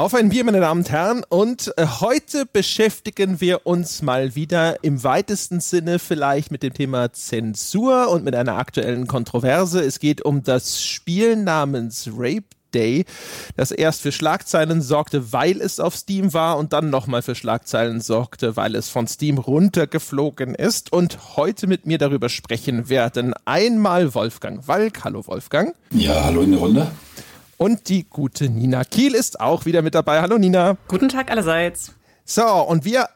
Auf ein Bier, meine Damen und Herren. Und äh, heute beschäftigen wir uns mal wieder im weitesten Sinne vielleicht mit dem Thema Zensur und mit einer aktuellen Kontroverse. Es geht um das Spiel namens Rape Day, das erst für Schlagzeilen sorgte, weil es auf Steam war und dann nochmal für Schlagzeilen sorgte, weil es von Steam runtergeflogen ist. Und heute mit mir darüber sprechen werden einmal Wolfgang Walk. Hallo Wolfgang. Ja, hallo in der Runde. Und die gute Nina Kiel ist auch wieder mit dabei. Hallo Nina. Guten Tag allerseits. So, und wir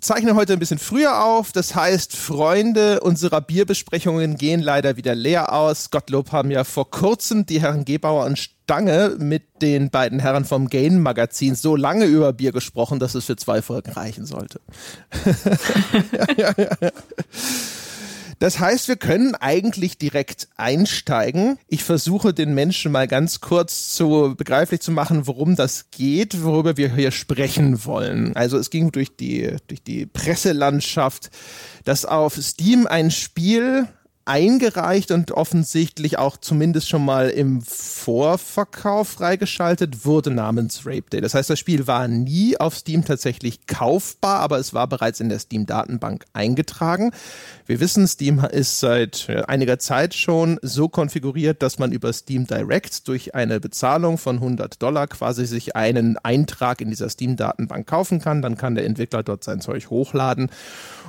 zeichnen heute ein bisschen früher auf. Das heißt, Freunde unserer Bierbesprechungen gehen leider wieder leer aus. Gottlob haben ja vor kurzem die Herren Gebauer und Stange mit den beiden Herren vom Gain Magazin so lange über Bier gesprochen, dass es für zwei Folgen reichen sollte. ja, ja, ja. Das heißt, wir können eigentlich direkt einsteigen. Ich versuche den Menschen mal ganz kurz zu begreiflich zu machen, worum das geht, worüber wir hier sprechen wollen. Also es ging durch die, durch die Presselandschaft, dass auf Steam ein Spiel eingereicht und offensichtlich auch zumindest schon mal im Vorverkauf freigeschaltet wurde namens Rape Day. Das heißt, das Spiel war nie auf Steam tatsächlich kaufbar, aber es war bereits in der Steam-Datenbank eingetragen. Wir wissen, Steam ist seit einiger Zeit schon so konfiguriert, dass man über Steam Direct durch eine Bezahlung von 100 Dollar quasi sich einen Eintrag in dieser Steam-Datenbank kaufen kann. Dann kann der Entwickler dort sein Zeug hochladen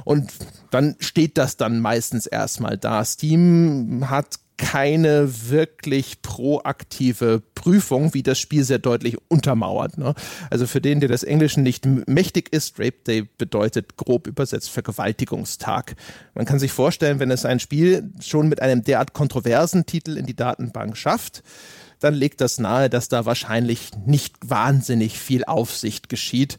und dann steht das dann meistens erstmal da. Steam hat keine wirklich proaktive Prüfung, wie das Spiel sehr deutlich untermauert. Ne? Also für den, der das Englischen nicht mächtig ist, Rape Day bedeutet grob übersetzt Vergewaltigungstag. Man kann sich vorstellen, wenn es ein Spiel schon mit einem derart kontroversen Titel in die Datenbank schafft, dann legt das nahe, dass da wahrscheinlich nicht wahnsinnig viel Aufsicht geschieht.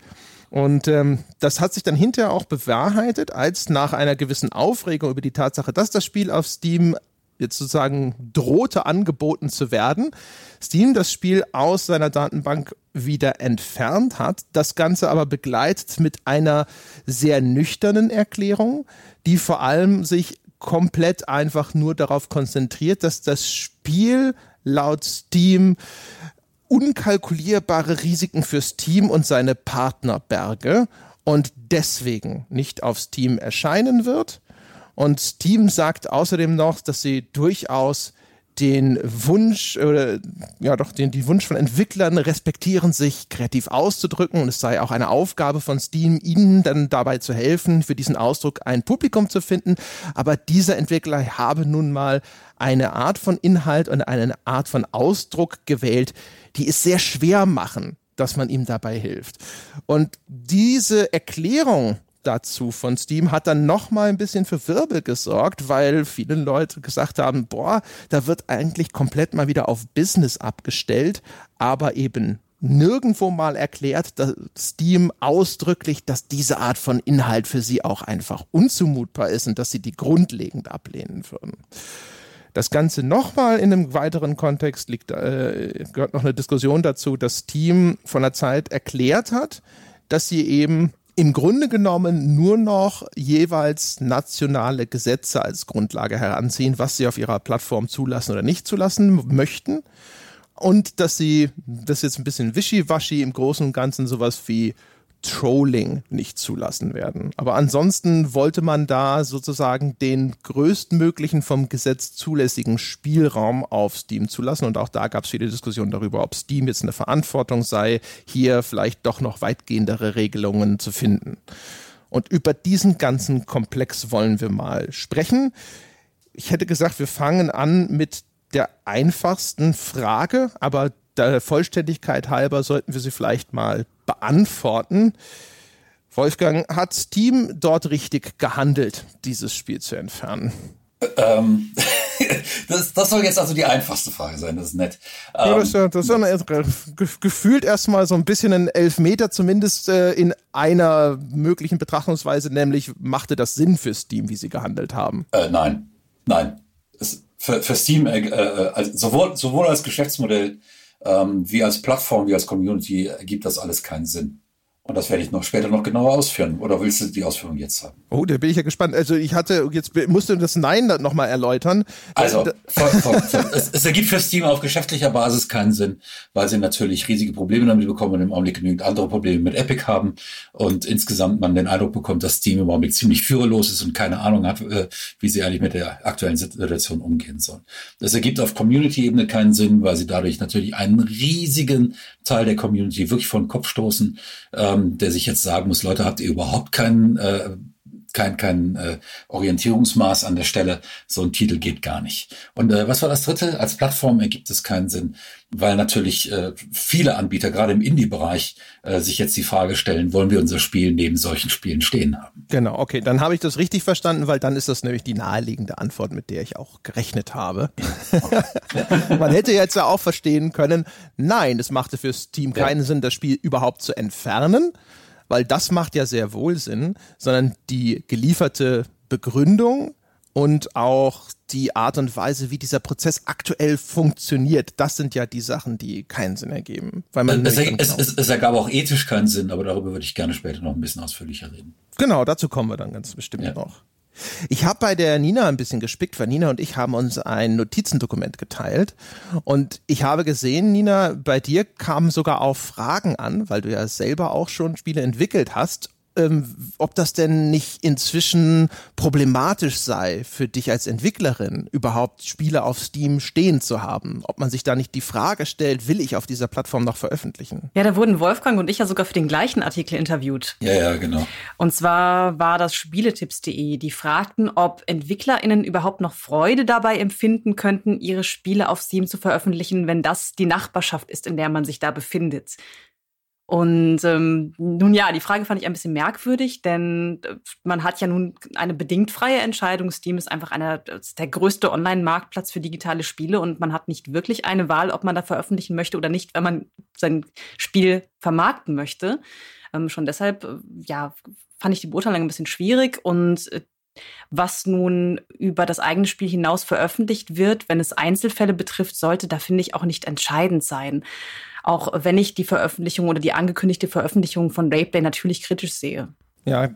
Und ähm, das hat sich dann hinterher auch bewahrheitet, als nach einer gewissen Aufregung über die Tatsache, dass das Spiel auf Steam jetzt sozusagen drohte angeboten zu werden, Steam das Spiel aus seiner Datenbank wieder entfernt hat, das Ganze aber begleitet mit einer sehr nüchternen Erklärung, die vor allem sich komplett einfach nur darauf konzentriert, dass das Spiel laut Steam unkalkulierbare Risiken fürs Team und seine Partnerberge und deswegen nicht aufs Team erscheinen wird. Und Steam sagt außerdem noch, dass sie durchaus den Wunsch oder ja doch den die Wunsch von Entwicklern respektieren, sich kreativ auszudrücken und es sei auch eine Aufgabe von Steam, ihnen dann dabei zu helfen, für diesen Ausdruck ein Publikum zu finden. Aber dieser Entwickler habe nun mal eine Art von Inhalt und eine Art von Ausdruck gewählt, die es sehr schwer machen, dass man ihm dabei hilft. Und diese Erklärung dazu von Steam hat dann noch mal ein bisschen für Wirbel gesorgt, weil viele Leute gesagt haben, boah, da wird eigentlich komplett mal wieder auf Business abgestellt, aber eben nirgendwo mal erklärt, dass Steam ausdrücklich, dass diese Art von Inhalt für sie auch einfach unzumutbar ist und dass sie die grundlegend ablehnen würden. Das Ganze nochmal in einem weiteren Kontext liegt, äh, gehört noch eine Diskussion dazu, dass Team von der Zeit erklärt hat, dass sie eben im Grunde genommen nur noch jeweils nationale Gesetze als Grundlage heranziehen, was sie auf ihrer Plattform zulassen oder nicht zulassen möchten. Und dass sie, das jetzt ein bisschen wischiwaschi im Großen und Ganzen sowas wie Trolling nicht zulassen werden. Aber ansonsten wollte man da sozusagen den größtmöglichen vom Gesetz zulässigen Spielraum auf Steam zulassen. Und auch da gab es viele Diskussionen darüber, ob Steam jetzt eine Verantwortung sei, hier vielleicht doch noch weitgehendere Regelungen zu finden. Und über diesen ganzen Komplex wollen wir mal sprechen. Ich hätte gesagt, wir fangen an mit der einfachsten Frage, aber der Vollständigkeit halber sollten wir sie vielleicht mal beantworten. Wolfgang, hat Steam dort richtig gehandelt, dieses Spiel zu entfernen? Ähm, das, das, soll jetzt also die einfachste Frage sein, das ist nett. Ja, das, ist, das ist eine, gefühlt erstmal so ein bisschen ein Elfmeter, zumindest äh, in einer möglichen Betrachtungsweise, nämlich machte das Sinn für Steam, wie sie gehandelt haben? Äh, nein, nein. Es, für, für Steam, äh, äh also sowohl, sowohl als Geschäftsmodell ähm, wie als Plattform, wie als Community ergibt das alles keinen Sinn. Und das werde ich noch später noch genauer ausführen. Oder willst du die Ausführung jetzt haben? Oh, da bin ich ja gespannt. Also ich hatte, jetzt musst du das Nein nochmal erläutern. Also, voll, voll, voll. es, es, ergibt für Steam auf geschäftlicher Basis keinen Sinn, weil sie natürlich riesige Probleme damit bekommen und im Augenblick genügend andere Probleme mit Epic haben. Und insgesamt man den Eindruck bekommt, dass Steam im Augenblick ziemlich führerlos ist und keine Ahnung hat, äh, wie sie eigentlich mit der aktuellen Situation umgehen sollen. Das ergibt auf Community-Ebene keinen Sinn, weil sie dadurch natürlich einen riesigen Teil der Community wirklich vor den Kopf stoßen. Ähm, der sich jetzt sagen muss, Leute, habt ihr überhaupt keinen äh, kein, kein äh, Orientierungsmaß an der Stelle. So ein Titel geht gar nicht. Und äh, was war das dritte? Als Plattform ergibt es keinen Sinn, weil natürlich äh, viele Anbieter, gerade im Indie-Bereich, äh, sich jetzt die Frage stellen, wollen wir unser Spiel neben solchen Spielen stehen haben? Genau, okay, dann habe ich das richtig verstanden, weil dann ist das nämlich die naheliegende Antwort, mit der ich auch gerechnet habe. Okay. Man hätte jetzt ja auch verstehen können, nein, es machte für Steam keinen ja. Sinn, das Spiel überhaupt zu entfernen weil das macht ja sehr wohl Sinn, sondern die gelieferte Begründung und auch die Art und Weise, wie dieser Prozess aktuell funktioniert, das sind ja die Sachen, die keinen Sinn ergeben. Weil man es, es, genau es, es, ergab auch ethisch keinen Sinn, aber darüber würde ich gerne später noch ein bisschen ausführlicher reden. Genau, dazu kommen wir dann ganz bestimmt ja. noch. Ich habe bei der Nina ein bisschen gespickt, weil Nina und ich haben uns ein Notizendokument geteilt. Und ich habe gesehen, Nina, bei dir kamen sogar auch Fragen an, weil du ja selber auch schon Spiele entwickelt hast ähm, ob das denn nicht inzwischen problematisch sei für dich als Entwicklerin, überhaupt Spiele auf Steam stehen zu haben. Ob man sich da nicht die Frage stellt, will ich auf dieser Plattform noch veröffentlichen? Ja, da wurden Wolfgang und ich ja sogar für den gleichen Artikel interviewt. Ja, ja, genau. Und zwar war das Spieletipps.de. Die fragten, ob EntwicklerInnen überhaupt noch Freude dabei empfinden könnten, ihre Spiele auf Steam zu veröffentlichen, wenn das die Nachbarschaft ist, in der man sich da befindet. Und ähm, nun ja, die Frage fand ich ein bisschen merkwürdig, denn äh, man hat ja nun eine bedingt freie Entscheidung. Steam ist einfach einer, ist der größte Online-Marktplatz für digitale Spiele und man hat nicht wirklich eine Wahl, ob man da veröffentlichen möchte oder nicht, wenn man sein Spiel vermarkten möchte. Ähm, schon deshalb, äh, ja, fand ich die Beurteilung ein bisschen schwierig und äh, was nun über das eigene Spiel hinaus veröffentlicht wird, wenn es Einzelfälle betrifft, sollte da, finde ich, auch nicht entscheidend sein auch wenn ich die Veröffentlichung oder die angekündigte Veröffentlichung von Rapeplay natürlich kritisch sehe. Ja,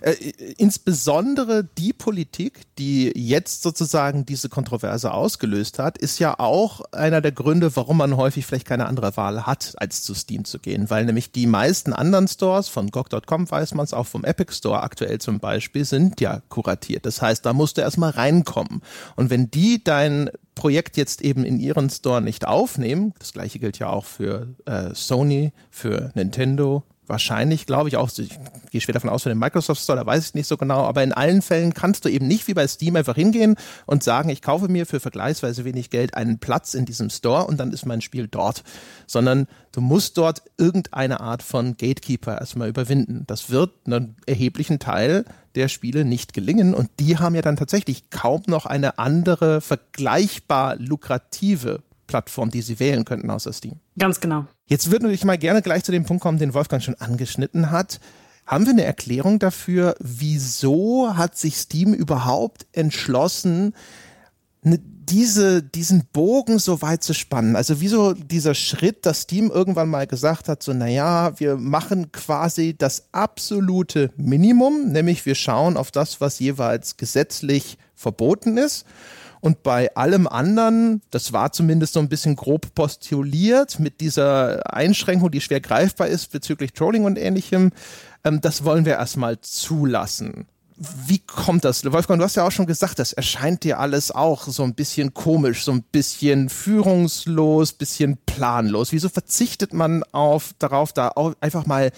äh, insbesondere die Politik, die jetzt sozusagen diese Kontroverse ausgelöst hat, ist ja auch einer der Gründe, warum man häufig vielleicht keine andere Wahl hat, als zu Steam zu gehen. Weil nämlich die meisten anderen Stores, von GOG.com weiß man es, auch vom Epic Store aktuell zum Beispiel, sind ja kuratiert. Das heißt, da musst du erstmal reinkommen. Und wenn die dein Projekt jetzt eben in ihren Store nicht aufnehmen, das gleiche gilt ja auch für äh, Sony, für Nintendo, wahrscheinlich, glaube ich, auch, ich gehe schwer davon aus, für den Microsoft Store, da weiß ich nicht so genau, aber in allen Fällen kannst du eben nicht wie bei Steam einfach hingehen und sagen, ich kaufe mir für vergleichsweise wenig Geld einen Platz in diesem Store und dann ist mein Spiel dort, sondern du musst dort irgendeine Art von Gatekeeper erstmal überwinden. Das wird einen erheblichen Teil der Spiele nicht gelingen und die haben ja dann tatsächlich kaum noch eine andere vergleichbar lukrative Plattform, die sie wählen könnten außer Steam. Ganz genau. Jetzt würden wir mal gerne gleich zu dem Punkt kommen, den Wolfgang schon angeschnitten hat. Haben wir eine Erklärung dafür, wieso hat sich Steam überhaupt entschlossen, ne, diese, diesen Bogen so weit zu spannen? Also wieso dieser Schritt, dass Steam irgendwann mal gesagt hat, so naja, wir machen quasi das absolute Minimum, nämlich wir schauen auf das, was jeweils gesetzlich verboten ist und bei allem anderen, das war zumindest so ein bisschen grob postuliert mit dieser Einschränkung, die schwer greifbar ist bezüglich Trolling und ähnlichem, ähm, das wollen wir erstmal zulassen. Wie kommt das? Wolfgang, du hast ja auch schon gesagt, das erscheint dir alles auch so ein bisschen komisch, so ein bisschen führungslos, bisschen planlos. Wieso verzichtet man auf, darauf, da auch einfach mal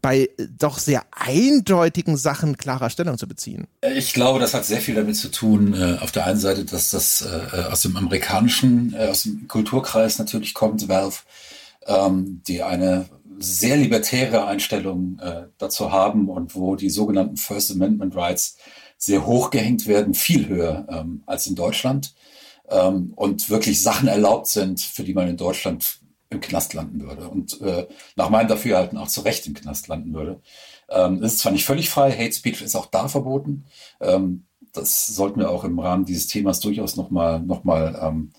bei doch sehr eindeutigen Sachen klarer Stellung zu beziehen? Ich glaube, das hat sehr viel damit zu tun, äh, auf der einen Seite, dass das äh, aus dem amerikanischen, äh, aus dem Kulturkreis natürlich kommt, Valve, ähm, die eine sehr libertäre Einstellung äh, dazu haben und wo die sogenannten First Amendment Rights sehr hoch gehängt werden, viel höher ähm, als in Deutschland ähm, und wirklich Sachen erlaubt sind, für die man in Deutschland im Knast landen würde und äh, nach meinem Dafürhalten auch zu Recht im Knast landen würde. Ähm, ist zwar nicht völlig frei, Hate Speech ist auch da verboten. Ähm, das sollten wir auch im Rahmen dieses Themas durchaus nochmal noch mal, ähm,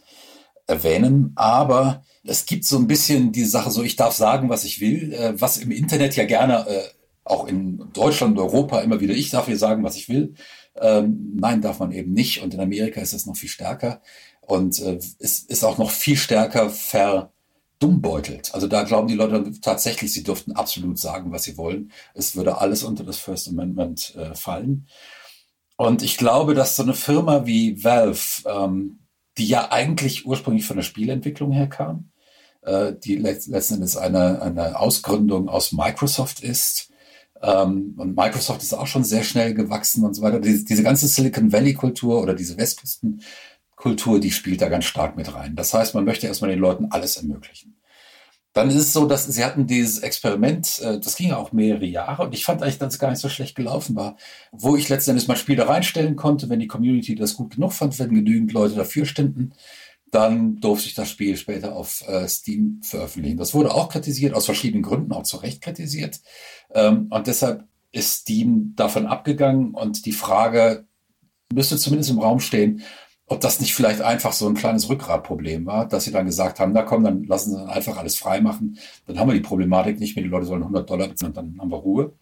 erwähnen, aber es gibt so ein bisschen die Sache so, ich darf sagen, was ich will, äh, was im Internet ja gerne, äh, auch in Deutschland und Europa immer wieder, ich darf hier sagen, was ich will. Ähm, nein, darf man eben nicht. Und in Amerika ist das noch viel stärker. Und äh, es ist auch noch viel stärker verdummbeutelt. Also da glauben die Leute tatsächlich, sie dürften absolut sagen, was sie wollen. Es würde alles unter das First Amendment äh, fallen. Und ich glaube, dass so eine Firma wie Valve, ähm, die ja eigentlich ursprünglich von der Spielentwicklung her kam, äh, die letzten Endes eine, eine Ausgründung aus Microsoft ist. Ähm, und Microsoft ist auch schon sehr schnell gewachsen und so weiter. Diese, diese ganze Silicon Valley-Kultur oder diese Westküsten-Kultur, die spielt da ganz stark mit rein. Das heißt, man möchte erstmal den Leuten alles ermöglichen. Dann ist es so, dass sie hatten dieses Experiment, äh, das ging auch mehrere Jahre und ich fand eigentlich, dass es gar nicht so schlecht gelaufen war, wo ich letztendlich mein Spiel da reinstellen konnte, wenn die Community das gut genug fand, wenn genügend Leute dafür stünden, dann durfte ich das Spiel später auf äh, Steam veröffentlichen. Das wurde auch kritisiert, aus verschiedenen Gründen, auch zu Recht kritisiert. Ähm, und deshalb ist Steam davon abgegangen und die Frage müsste zumindest im Raum stehen, ob das nicht vielleicht einfach so ein kleines Rückgratproblem war, dass sie dann gesagt haben, na komm, dann lassen sie einfach alles frei machen. Dann haben wir die Problematik nicht mehr, die Leute sollen 100 Dollar bezahlen, dann haben wir Ruhe.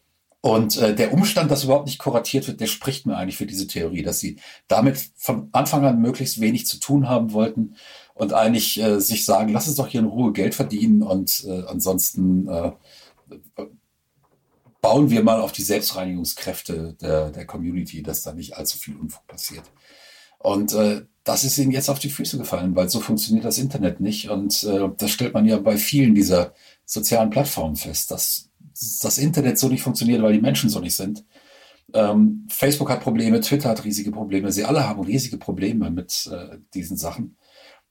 Und äh, der Umstand, dass überhaupt nicht kuratiert wird, der spricht mir eigentlich für diese Theorie, dass sie damit von Anfang an möglichst wenig zu tun haben wollten und eigentlich äh, sich sagen, lass uns doch hier in Ruhe Geld verdienen und äh, ansonsten äh, bauen wir mal auf die Selbstreinigungskräfte der, der Community, dass da nicht allzu viel Unfug passiert. Und äh, das ist ihnen jetzt auf die Füße gefallen, weil so funktioniert das Internet nicht. Und äh, das stellt man ja bei vielen dieser sozialen Plattformen fest, dass das Internet so nicht funktioniert, weil die Menschen so nicht sind. Ähm, Facebook hat Probleme, Twitter hat riesige Probleme, sie alle haben riesige Probleme mit äh, diesen Sachen.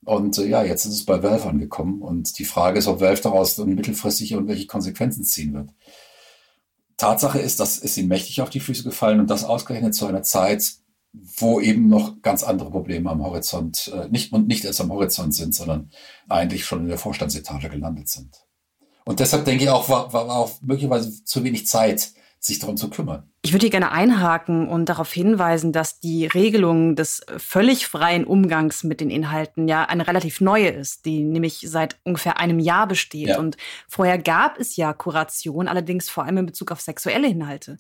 Und äh, ja, jetzt ist es bei Valve angekommen und die Frage ist, ob Valve daraus dann mittelfristig irgendwelche Konsequenzen ziehen wird. Tatsache ist, dass es ihnen mächtig auf die Füße gefallen und das ausgerechnet zu einer Zeit, wo eben noch ganz andere Probleme am Horizont, äh, nicht und nicht erst am Horizont sind, sondern eigentlich schon in der Vorstandsetage gelandet sind. Und deshalb denke ich auch, war, war auch möglicherweise zu wenig Zeit, sich darum zu kümmern. Ich würde hier gerne einhaken und darauf hinweisen, dass die Regelung des völlig freien Umgangs mit den Inhalten ja eine relativ neue ist, die nämlich seit ungefähr einem Jahr besteht. Ja. Und vorher gab es ja Kuration, allerdings vor allem in Bezug auf sexuelle Inhalte.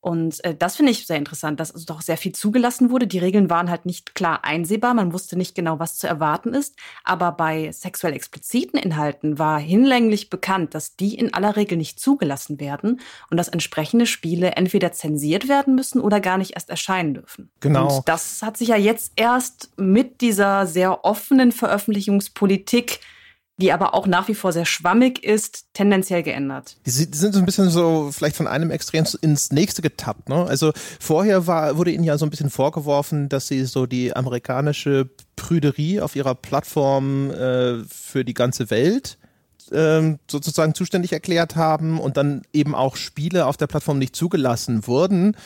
Und äh, das finde ich sehr interessant, dass also doch sehr viel zugelassen wurde. Die Regeln waren halt nicht klar einsehbar, man wusste nicht genau, was zu erwarten ist. Aber bei sexuell expliziten Inhalten war hinlänglich bekannt, dass die in aller Regel nicht zugelassen werden und dass entsprechende Spiele entweder zensiert werden müssen oder gar nicht erst erscheinen dürfen. Genau. Und das hat sich ja jetzt erst mit dieser sehr offenen Veröffentlichungspolitik die aber auch nach wie vor sehr schwammig ist, tendenziell geändert. Die sind so ein bisschen so vielleicht von einem Extrem ins nächste getappt. Ne? Also vorher war, wurde ihnen ja so ein bisschen vorgeworfen, dass sie so die amerikanische Prüderie auf ihrer Plattform äh, für die ganze Welt ähm, sozusagen zuständig erklärt haben und dann eben auch Spiele auf der Plattform nicht zugelassen wurden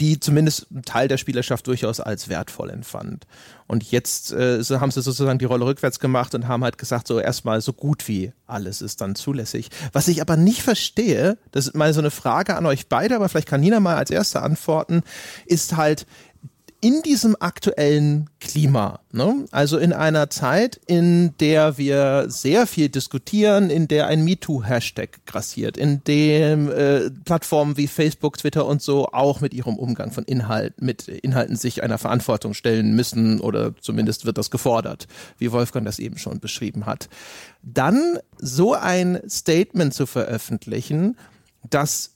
die zumindest ein Teil der Spielerschaft durchaus als wertvoll empfand. Und jetzt äh, so haben sie sozusagen die Rolle rückwärts gemacht und haben halt gesagt, so erstmal so gut wie alles ist dann zulässig. Was ich aber nicht verstehe, das ist mal so eine Frage an euch beide, aber vielleicht kann Nina mal als Erste antworten, ist halt, in diesem aktuellen Klima, ne? also in einer Zeit, in der wir sehr viel diskutieren, in der ein MeToo-Hashtag grassiert, in dem äh, Plattformen wie Facebook, Twitter und so auch mit ihrem Umgang von Inhalt, mit Inhalten sich einer Verantwortung stellen müssen oder zumindest wird das gefordert, wie Wolfgang das eben schon beschrieben hat. Dann so ein Statement zu veröffentlichen, das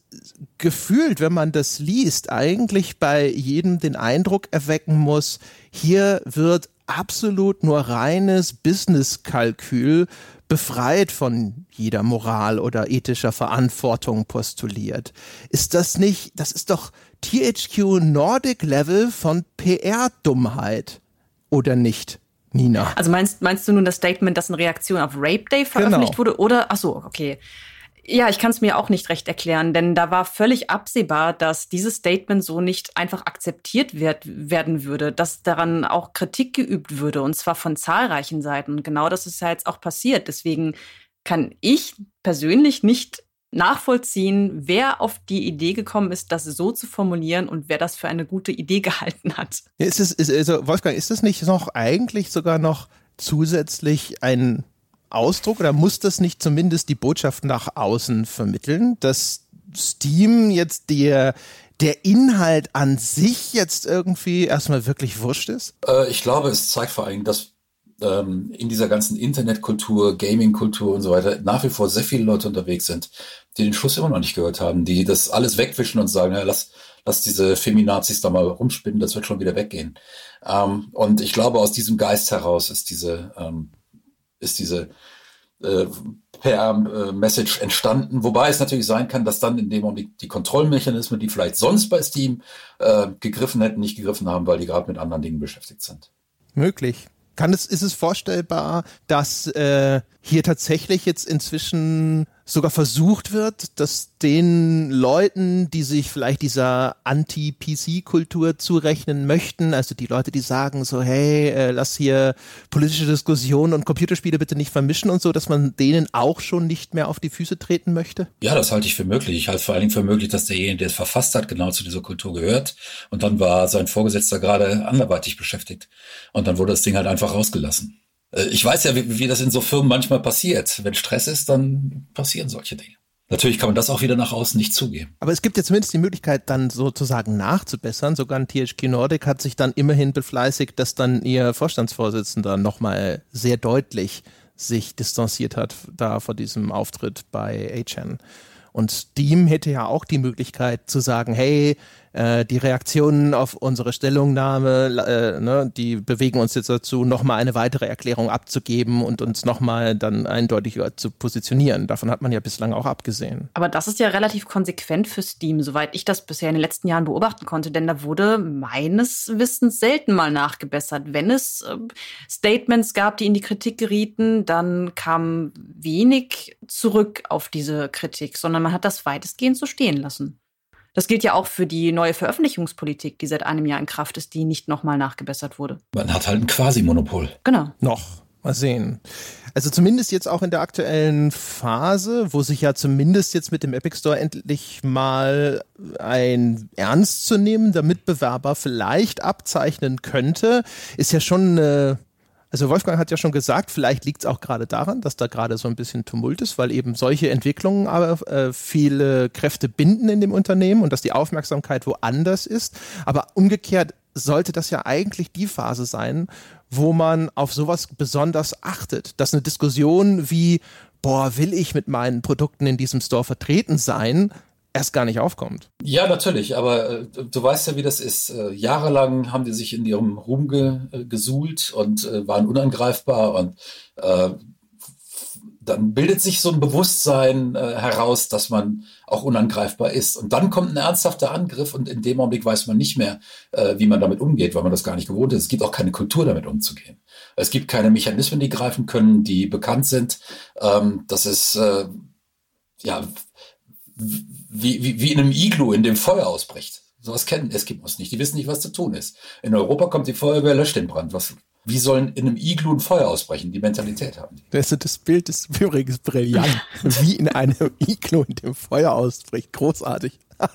gefühlt, wenn man das liest, eigentlich bei jedem den Eindruck erwecken muss, hier wird absolut nur reines Business-Kalkül befreit von jeder Moral oder ethischer Verantwortung postuliert. Ist das nicht, das ist doch THQ Nordic Level von PR-Dummheit, oder nicht? Nina. Also meinst, meinst du nun das Statement, das in Reaktion auf Rape Day veröffentlicht genau. wurde? Oder, ach so, okay. Ja, ich kann es mir auch nicht recht erklären, denn da war völlig absehbar, dass dieses Statement so nicht einfach akzeptiert wird, werden würde, dass daran auch Kritik geübt würde, und zwar von zahlreichen Seiten. Und genau das ist ja jetzt auch passiert. Deswegen kann ich persönlich nicht nachvollziehen, wer auf die Idee gekommen ist, das so zu formulieren und wer das für eine gute Idee gehalten hat. Ist es, ist, also Wolfgang, ist das nicht noch eigentlich sogar noch zusätzlich ein Ausdruck oder muss das nicht zumindest die Botschaft nach außen vermitteln, dass Steam jetzt der der Inhalt an sich jetzt irgendwie erstmal wirklich wurscht ist? Äh, ich glaube, es zeigt vor allem, dass ähm, in dieser ganzen Internetkultur, Gaming-Kultur und so weiter nach wie vor sehr viele Leute unterwegs sind, die den Schuss immer noch nicht gehört haben, die das alles wegwischen und sagen, ja, lass, lass diese Feminazis da mal rumspinnen, das wird schon wieder weggehen. Ähm, und ich glaube, aus diesem Geist heraus ist diese, ähm, ist diese äh, PR-Message entstanden, wobei es natürlich sein kann, dass dann in dem Moment die Kontrollmechanismen, die vielleicht sonst bei Steam äh, gegriffen hätten, nicht gegriffen haben, weil die gerade mit anderen Dingen beschäftigt sind. Möglich. Kann es, ist es vorstellbar, dass äh, hier tatsächlich jetzt inzwischen sogar versucht wird, dass den Leuten, die sich vielleicht dieser Anti-PC-Kultur zurechnen möchten, also die Leute, die sagen so, hey, äh, lass hier politische Diskussionen und Computerspiele bitte nicht vermischen und so, dass man denen auch schon nicht mehr auf die Füße treten möchte? Ja, das halte ich für möglich. Ich halte vor allen Dingen für möglich, dass derjenige, der es verfasst hat, genau zu dieser Kultur gehört. Und dann war sein Vorgesetzter gerade anderweitig beschäftigt. Und dann wurde das Ding halt einfach rausgelassen. Äh, ich weiß ja, wie, wie das in so Firmen manchmal passiert. Wenn Stress ist, dann passieren solche Dinge. Natürlich kann man das auch wieder nach außen nicht zugeben. Aber es gibt ja zumindest die Möglichkeit, dann sozusagen nachzubessern. Sogar ein THQ Nordic hat sich dann immerhin befleißigt, dass dann ihr Vorstandsvorsitzender nochmal sehr deutlich sich distanziert hat da vor diesem Auftritt bei HN. Und Steam hätte ja auch die Möglichkeit zu sagen, hey, äh, die Reaktionen auf unsere Stellungnahme, äh, ne, die bewegen uns jetzt dazu, nochmal eine weitere Erklärung abzugeben und uns nochmal dann eindeutiger zu positionieren. Davon hat man ja bislang auch abgesehen. Aber das ist ja relativ konsequent für Steam, soweit ich das bisher in den letzten Jahren beobachten konnte, denn da wurde meines Wissens selten mal nachgebessert. Wenn es äh, Statements gab, die in die Kritik gerieten, dann kam wenig zurück auf diese Kritik, sondern man hat das weitestgehend so stehen lassen. Das gilt ja auch für die neue Veröffentlichungspolitik, die seit einem Jahr in Kraft ist, die nicht nochmal nachgebessert wurde. Man hat halt ein Quasi-Monopol. Genau. Noch. Mal sehen. Also zumindest jetzt auch in der aktuellen Phase, wo sich ja zumindest jetzt mit dem Epic Store endlich mal ein ernstzunehmender Mitbewerber vielleicht abzeichnen könnte, ist ja schon eine also Wolfgang hat ja schon gesagt, vielleicht liegt es auch gerade daran, dass da gerade so ein bisschen Tumult ist, weil eben solche Entwicklungen aber äh, viele Kräfte binden in dem Unternehmen und dass die Aufmerksamkeit woanders ist. Aber umgekehrt sollte das ja eigentlich die Phase sein, wo man auf sowas besonders achtet. Dass eine Diskussion wie, boah, will ich mit meinen Produkten in diesem Store vertreten sein, erst gar nicht aufkommt. Ja, natürlich, aber äh, du weißt ja, wie das ist. Äh, jahrelang haben die sich in ihrem Ruhm ge, äh, gesuhlt und äh, waren unangreifbar und äh, dann bildet sich so ein Bewusstsein heraus, dass man auch unangreifbar ist. Und dann kommt ein ernsthafter Angriff und in dem Augenblick weiß man nicht mehr, wie man damit umgeht, weil man das gar nicht gewohnt ist. Es gibt auch keine Kultur, damit umzugehen. Es gibt keine Mechanismen, die greifen können, die bekannt sind. Ähm, das ist ja wie, wie, wie in einem Iglu, in dem Feuer ausbricht. Sowas kennen Eskimos nicht. Die wissen nicht, was zu tun ist. In Europa kommt die Feuerwehr, löscht den Brand. Was, wie sollen in einem Iglu ein Feuer ausbrechen? Die Mentalität haben die. Das, das Bild ist übrigens brillant. wie in einem Iglu, in dem Feuer ausbricht. Großartig.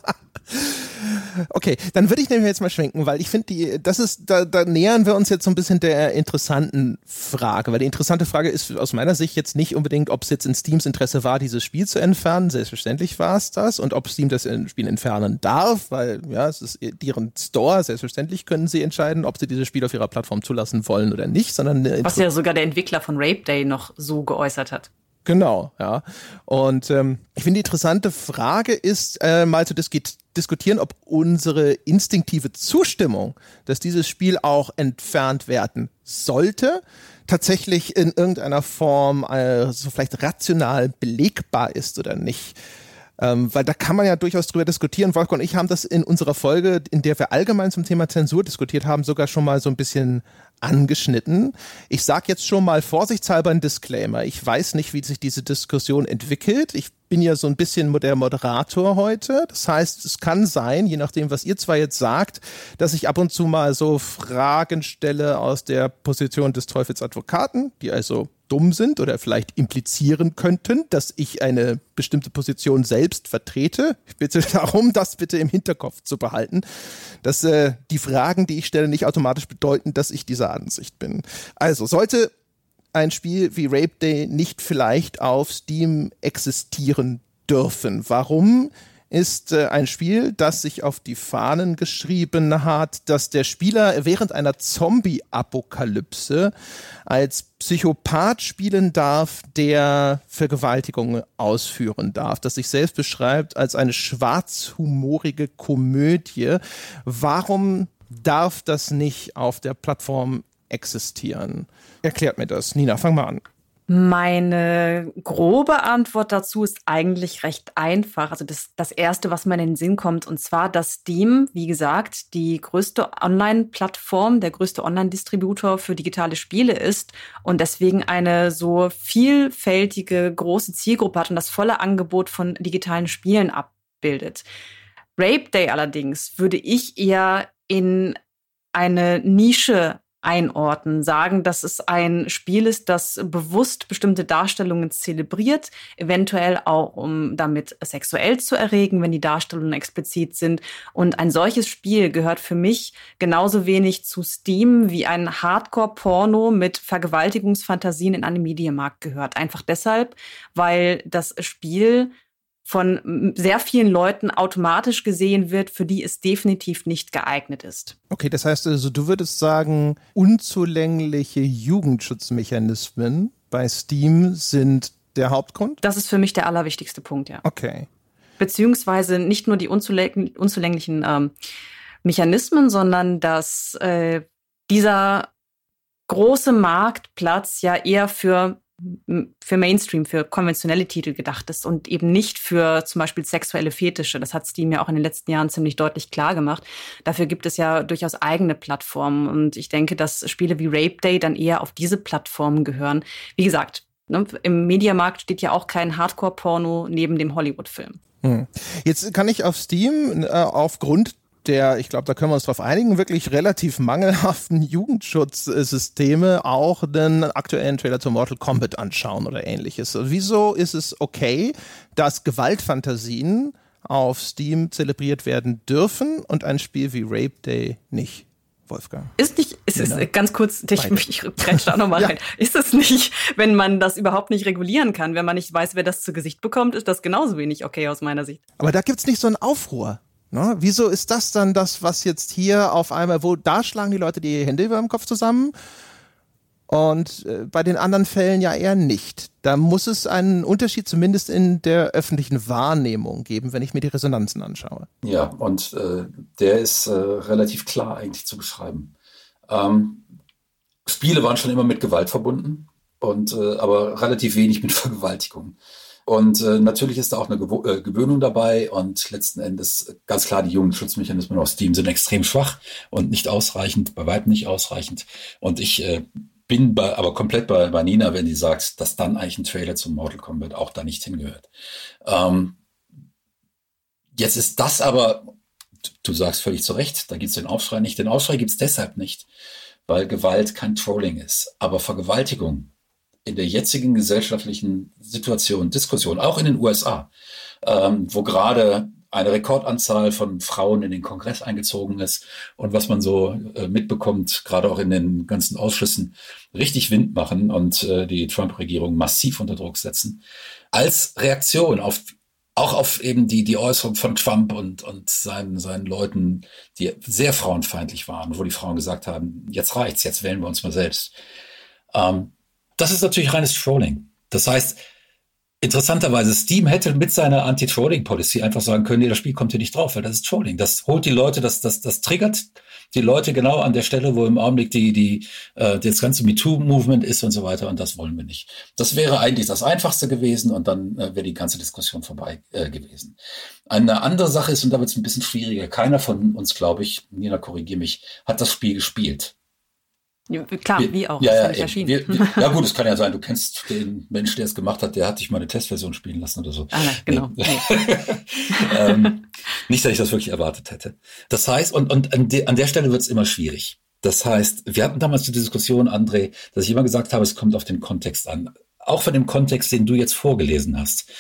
Okay, dann würde ich nämlich jetzt mal schwenken, weil ich finde, die, das ist, da, da nähern wir uns jetzt so ein bisschen der interessanten Frage, weil die interessante Frage ist aus meiner Sicht jetzt nicht unbedingt, ob es jetzt in Steams Interesse war, dieses Spiel zu entfernen. Selbstverständlich war es das und ob Steam das Spiel entfernen darf, weil ja, es ist deren Store. Selbstverständlich können sie entscheiden, ob sie dieses Spiel auf ihrer Plattform zulassen wollen oder nicht, sondern was ja sogar der Entwickler von Rape Day noch so geäußert hat. Genau, ja. Und ähm, ich finde, die interessante Frage ist, äh, mal zu dis diskutieren, ob unsere instinktive Zustimmung, dass dieses Spiel auch entfernt werden sollte, tatsächlich in irgendeiner Form äh, so vielleicht rational belegbar ist oder nicht. Ähm, weil da kann man ja durchaus drüber diskutieren. Wolfgang und ich haben das in unserer Folge, in der wir allgemein zum Thema Zensur diskutiert haben, sogar schon mal so ein bisschen angeschnitten. Ich sage jetzt schon mal vorsichtshalber ein Disclaimer. Ich weiß nicht, wie sich diese Diskussion entwickelt. Ich bin ja so ein bisschen der Moderator heute. Das heißt, es kann sein, je nachdem, was ihr zwar jetzt sagt, dass ich ab und zu mal so Fragen stelle aus der Position des Teufelsadvokaten, die also dumm sind oder vielleicht implizieren könnten, dass ich eine bestimmte Position selbst vertrete. Ich bitte darum, das bitte im Hinterkopf zu behalten, dass äh, die Fragen, die ich stelle, nicht automatisch bedeuten, dass ich dieser Ansicht bin. Also sollte ein Spiel wie Rape Day nicht vielleicht auf Steam existieren dürfen? Warum ist äh, ein Spiel, das sich auf die Fahnen geschrieben hat, dass der Spieler während einer Zombie-Apokalypse als Psychopath spielen darf, der Vergewaltigungen ausführen darf, das sich selbst beschreibt als eine schwarzhumorige Komödie. Warum darf das nicht auf der Plattform existieren? Erklärt mir das. Nina, fang mal an. Meine grobe Antwort dazu ist eigentlich recht einfach. Also das, das Erste, was mir in den Sinn kommt, und zwar, dass Steam, wie gesagt, die größte Online-Plattform, der größte Online-Distributor für digitale Spiele ist und deswegen eine so vielfältige, große Zielgruppe hat und das volle Angebot von digitalen Spielen abbildet. Rape Day allerdings würde ich eher in eine Nische einordnen, sagen, dass es ein Spiel ist, das bewusst bestimmte Darstellungen zelebriert, eventuell auch um damit sexuell zu erregen, wenn die Darstellungen explizit sind. Und ein solches Spiel gehört für mich genauso wenig zu Steam wie ein Hardcore-Porno mit Vergewaltigungsfantasien in einem Medienmarkt gehört. Einfach deshalb, weil das Spiel von sehr vielen Leuten automatisch gesehen wird, für die es definitiv nicht geeignet ist. Okay, das heißt also, du würdest sagen, unzulängliche Jugendschutzmechanismen bei Steam sind der Hauptgrund? Das ist für mich der allerwichtigste Punkt, ja. Okay. Beziehungsweise nicht nur die unzuläng unzulänglichen ähm, Mechanismen, sondern dass äh, dieser große Marktplatz ja eher für für Mainstream, für konventionelle Titel gedacht ist und eben nicht für zum Beispiel sexuelle Fetische. Das hat Steam ja auch in den letzten Jahren ziemlich deutlich klar gemacht. Dafür gibt es ja durchaus eigene Plattformen und ich denke, dass Spiele wie Rape Day dann eher auf diese Plattformen gehören. Wie gesagt, ne, im Mediamarkt steht ja auch kein Hardcore-Porno neben dem Hollywood-Film. Hm. Jetzt kann ich auf Steam äh, aufgrund der, ich glaube, da können wir uns darauf einigen, wirklich relativ mangelhaften Jugendschutzsysteme auch den aktuellen Trailer zu Mortal Kombat anschauen oder ähnliches. Wieso ist es okay, dass Gewaltfantasien auf Steam zelebriert werden dürfen und ein Spiel wie Rape Day nicht? Wolfgang. Ist nicht, ist es ganz kurz, ich, ich da nochmal rein. Ist es nicht, wenn man das überhaupt nicht regulieren kann, wenn man nicht weiß, wer das zu Gesicht bekommt, ist das genauso wenig okay aus meiner Sicht. Aber da gibt's nicht so einen Aufruhr. Ne? Wieso ist das dann das, was jetzt hier auf einmal, wo da schlagen die Leute die Hände über dem Kopf zusammen und äh, bei den anderen Fällen ja eher nicht. Da muss es einen Unterschied zumindest in der öffentlichen Wahrnehmung geben, wenn ich mir die Resonanzen anschaue. Ja, und äh, der ist äh, relativ klar eigentlich zu beschreiben. Ähm, Spiele waren schon immer mit Gewalt verbunden und äh, aber relativ wenig mit Vergewaltigung. Und äh, natürlich ist da auch eine Gewo äh, Gewöhnung dabei und letzten Endes ganz klar, die Jugendschutzmechanismen aus Steam sind extrem schwach und nicht ausreichend, bei weitem nicht ausreichend. Und ich äh, bin bei, aber komplett bei, bei Nina, wenn die sagt, dass dann eigentlich ein Trailer zum Mortal Kombat auch da nicht hingehört. Ähm, jetzt ist das aber, du sagst völlig zu Recht, da gibt's den Aufschrei nicht. Den Aufschrei gibt's deshalb nicht, weil Gewalt kein Trolling ist. Aber Vergewaltigung in der jetzigen gesellschaftlichen Situation, Diskussion, auch in den USA, ähm, wo gerade eine Rekordanzahl von Frauen in den Kongress eingezogen ist und was man so äh, mitbekommt, gerade auch in den ganzen Ausschüssen, richtig Wind machen und äh, die Trump-Regierung massiv unter Druck setzen. Als Reaktion auf auch auf eben die, die Äußerung von Trump und, und seinen, seinen Leuten, die sehr frauenfeindlich waren, wo die Frauen gesagt haben, jetzt reicht's, jetzt wählen wir uns mal selbst. Ähm, das ist natürlich reines Trolling. Das heißt, interessanterweise, Steam hätte mit seiner Anti-Trolling-Policy einfach sagen können, nee, das Spiel kommt hier nicht drauf, weil das ist Trolling. Das holt die Leute, das, das, das triggert die Leute genau an der Stelle, wo im Augenblick die, die, äh, das ganze MeToo-Movement ist und so weiter. Und das wollen wir nicht. Das wäre eigentlich das Einfachste gewesen und dann äh, wäre die ganze Diskussion vorbei äh, gewesen. Eine andere Sache ist, und da wird es ein bisschen schwieriger, keiner von uns, glaube ich, Nina, korrigiere mich, hat das Spiel gespielt. Klar, wir, wie auch. Ja, ja, ja, wir, ja, gut, es kann ja sein, du kennst den Mensch, der es gemacht hat, der hat dich mal eine Testversion spielen lassen oder so. Ah, nein, genau. Nee. ähm, nicht, dass ich das wirklich erwartet hätte. Das heißt, und, und an, de, an der Stelle wird es immer schwierig. Das heißt, wir hatten damals die Diskussion, André, dass ich immer gesagt habe, es kommt auf den Kontext an. Auch von dem Kontext, den du jetzt vorgelesen hast.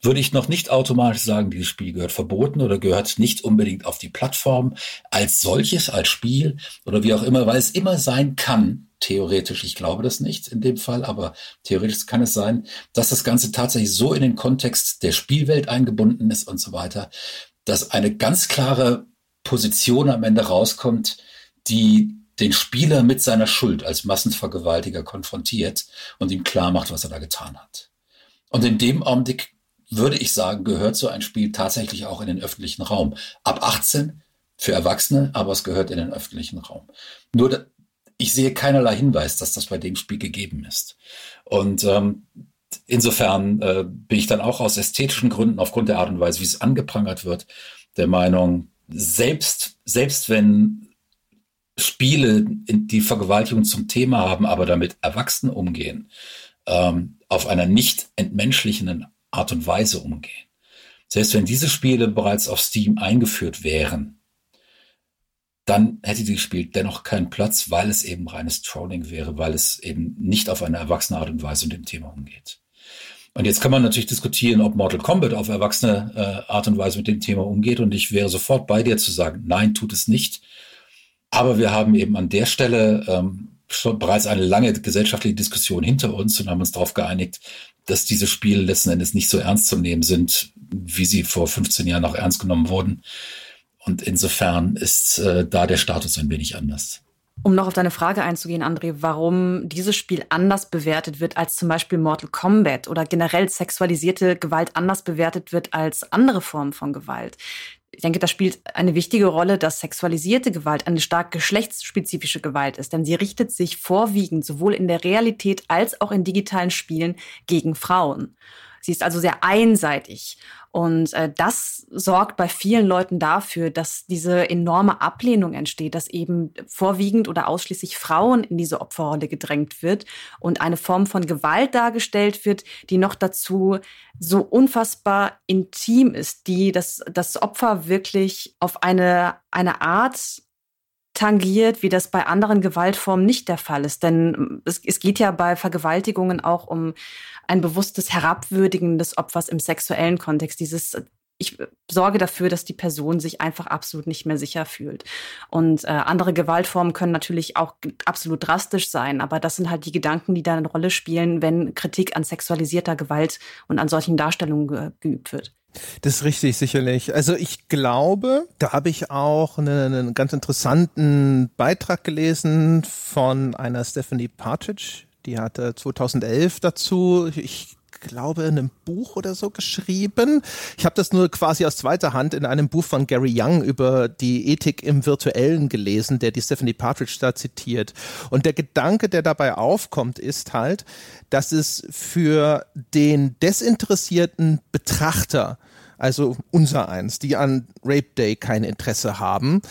Würde ich noch nicht automatisch sagen, dieses Spiel gehört verboten oder gehört nicht unbedingt auf die Plattform als solches, als Spiel oder wie auch immer, weil es immer sein kann, theoretisch, ich glaube das nicht in dem Fall, aber theoretisch kann es sein, dass das Ganze tatsächlich so in den Kontext der Spielwelt eingebunden ist und so weiter, dass eine ganz klare Position am Ende rauskommt, die den Spieler mit seiner Schuld als Massenvergewaltiger konfrontiert und ihm klar macht, was er da getan hat. Und in dem Augenblick würde ich sagen, gehört so ein Spiel tatsächlich auch in den öffentlichen Raum. Ab 18 für Erwachsene, aber es gehört in den öffentlichen Raum. Nur ich sehe keinerlei Hinweis, dass das bei dem Spiel gegeben ist. Und ähm, insofern äh, bin ich dann auch aus ästhetischen Gründen, aufgrund der Art und Weise, wie es angeprangert wird, der Meinung, selbst, selbst wenn Spiele die Vergewaltigung zum Thema haben, aber damit Erwachsene umgehen, ähm, auf einer nicht entmenschlichenden Art und Weise umgehen. Selbst wenn diese Spiele bereits auf Steam eingeführt wären, dann hätte dieses Spiel dennoch keinen Platz, weil es eben reines Trolling wäre, weil es eben nicht auf eine erwachsene Art und Weise mit dem Thema umgeht. Und jetzt kann man natürlich diskutieren, ob Mortal Kombat auf erwachsene äh, Art und Weise mit dem Thema umgeht. Und ich wäre sofort bei dir zu sagen, nein, tut es nicht. Aber wir haben eben an der Stelle ähm, schon bereits eine lange gesellschaftliche Diskussion hinter uns und haben uns darauf geeinigt, dass diese Spiele letzten Endes nicht so ernst zu nehmen sind, wie sie vor 15 Jahren noch ernst genommen wurden. Und insofern ist äh, da der Status ein wenig anders. Um noch auf deine Frage einzugehen, André, warum dieses Spiel anders bewertet wird als zum Beispiel Mortal Kombat oder generell sexualisierte Gewalt anders bewertet wird als andere Formen von Gewalt. Ich denke, das spielt eine wichtige Rolle, dass sexualisierte Gewalt eine stark geschlechtsspezifische Gewalt ist, denn sie richtet sich vorwiegend sowohl in der Realität als auch in digitalen Spielen gegen Frauen. Sie ist also sehr einseitig. Und äh, das sorgt bei vielen Leuten dafür, dass diese enorme Ablehnung entsteht, dass eben vorwiegend oder ausschließlich Frauen in diese Opferrolle gedrängt wird und eine Form von Gewalt dargestellt wird, die noch dazu so unfassbar intim ist, die das, das Opfer wirklich auf eine, eine Art tangiert, wie das bei anderen Gewaltformen nicht der Fall ist. Denn es, es geht ja bei Vergewaltigungen auch um ein bewusstes Herabwürdigen des Opfers im sexuellen Kontext. Dieses ich sorge dafür, dass die Person sich einfach absolut nicht mehr sicher fühlt. Und äh, andere Gewaltformen können natürlich auch absolut drastisch sein, aber das sind halt die Gedanken, die da eine Rolle spielen, wenn Kritik an sexualisierter Gewalt und an solchen Darstellungen ge geübt wird. Das ist richtig, sicherlich. Also ich glaube, da habe ich auch einen, einen ganz interessanten Beitrag gelesen von einer Stephanie Partridge. Die hatte 2011 dazu, ich glaube, in einem Buch oder so geschrieben. Ich habe das nur quasi aus zweiter Hand in einem Buch von Gary Young über die Ethik im Virtuellen gelesen, der die Stephanie Partridge da zitiert. Und der Gedanke, der dabei aufkommt, ist halt, dass es für den desinteressierten Betrachter, also unser eins, die an Rape Day kein Interesse haben,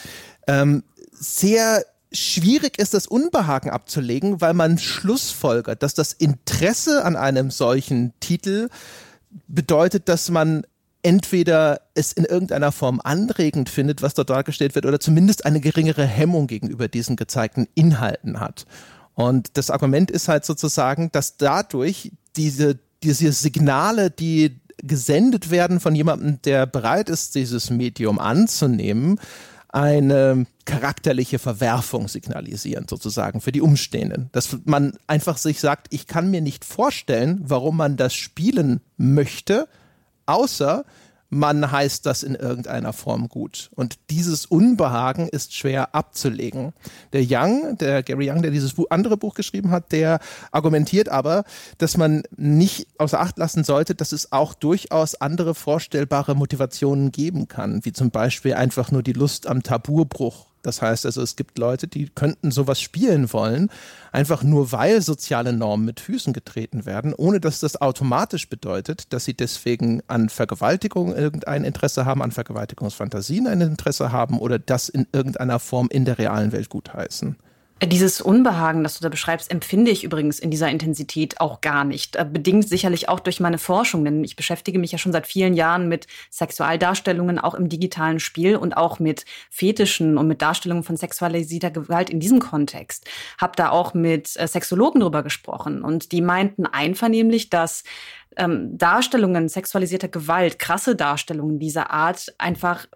ähm, sehr schwierig ist, das Unbehagen abzulegen, weil man schlussfolgert, dass das Interesse an einem solchen Titel bedeutet, dass man entweder es in irgendeiner Form anregend findet, was dort dargestellt wird, oder zumindest eine geringere Hemmung gegenüber diesen gezeigten Inhalten hat. Und das Argument ist halt sozusagen, dass dadurch diese, diese Signale, die gesendet werden von jemandem, der bereit ist, dieses Medium anzunehmen, eine charakterliche Verwerfung signalisieren, sozusagen für die Umstehenden. Dass man einfach sich sagt, ich kann mir nicht vorstellen, warum man das spielen möchte, außer man heißt das in irgendeiner Form gut. Und dieses Unbehagen ist schwer abzulegen. Der Young, der Gary Young, der dieses andere Buch geschrieben hat, der argumentiert aber, dass man nicht außer Acht lassen sollte, dass es auch durchaus andere vorstellbare Motivationen geben kann, wie zum Beispiel einfach nur die Lust am Tabubruch das heißt also, es gibt Leute, die könnten sowas spielen wollen, einfach nur weil soziale Normen mit Füßen getreten werden, ohne dass das automatisch bedeutet, dass sie deswegen an Vergewaltigung irgendein Interesse haben, an Vergewaltigungsfantasien ein Interesse haben oder das in irgendeiner Form in der realen Welt gutheißen. Dieses Unbehagen, das du da beschreibst, empfinde ich übrigens in dieser Intensität auch gar nicht. Äh, bedingt sicherlich auch durch meine Forschung, denn ich beschäftige mich ja schon seit vielen Jahren mit Sexualdarstellungen auch im digitalen Spiel und auch mit Fetischen und mit Darstellungen von sexualisierter Gewalt in diesem Kontext. Hab da auch mit äh, Sexologen drüber gesprochen und die meinten einvernehmlich, dass ähm, Darstellungen sexualisierter Gewalt, krasse Darstellungen dieser Art einfach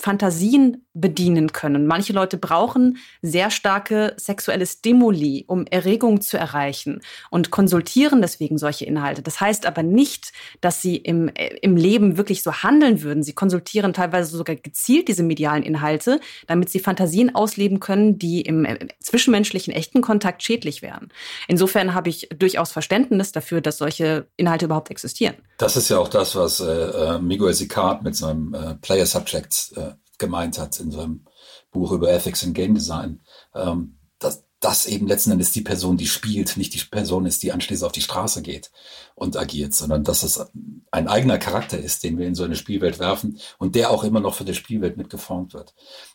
Fantasien bedienen können. Manche Leute brauchen sehr starke sexuelle Stimuli, um Erregung zu erreichen und konsultieren deswegen solche Inhalte. Das heißt aber nicht, dass sie im, äh, im Leben wirklich so handeln würden. Sie konsultieren teilweise sogar gezielt diese medialen Inhalte, damit sie Fantasien ausleben können, die im äh, zwischenmenschlichen echten Kontakt schädlich wären. Insofern habe ich durchaus Verständnis dafür, dass solche Inhalte überhaupt existieren. Das ist ja auch das, was äh, äh Miguel Sicard mit seinem äh, Player Subjects äh, gemeint hat in seinem Buch über Ethics in Game Design, ähm, das eben letzten Endes die Person, die spielt, nicht die Person ist, die anschließend auf die Straße geht und agiert, sondern dass es ein eigener Charakter ist, den wir in so eine Spielwelt werfen und der auch immer noch für die Spielwelt mitgeformt wird.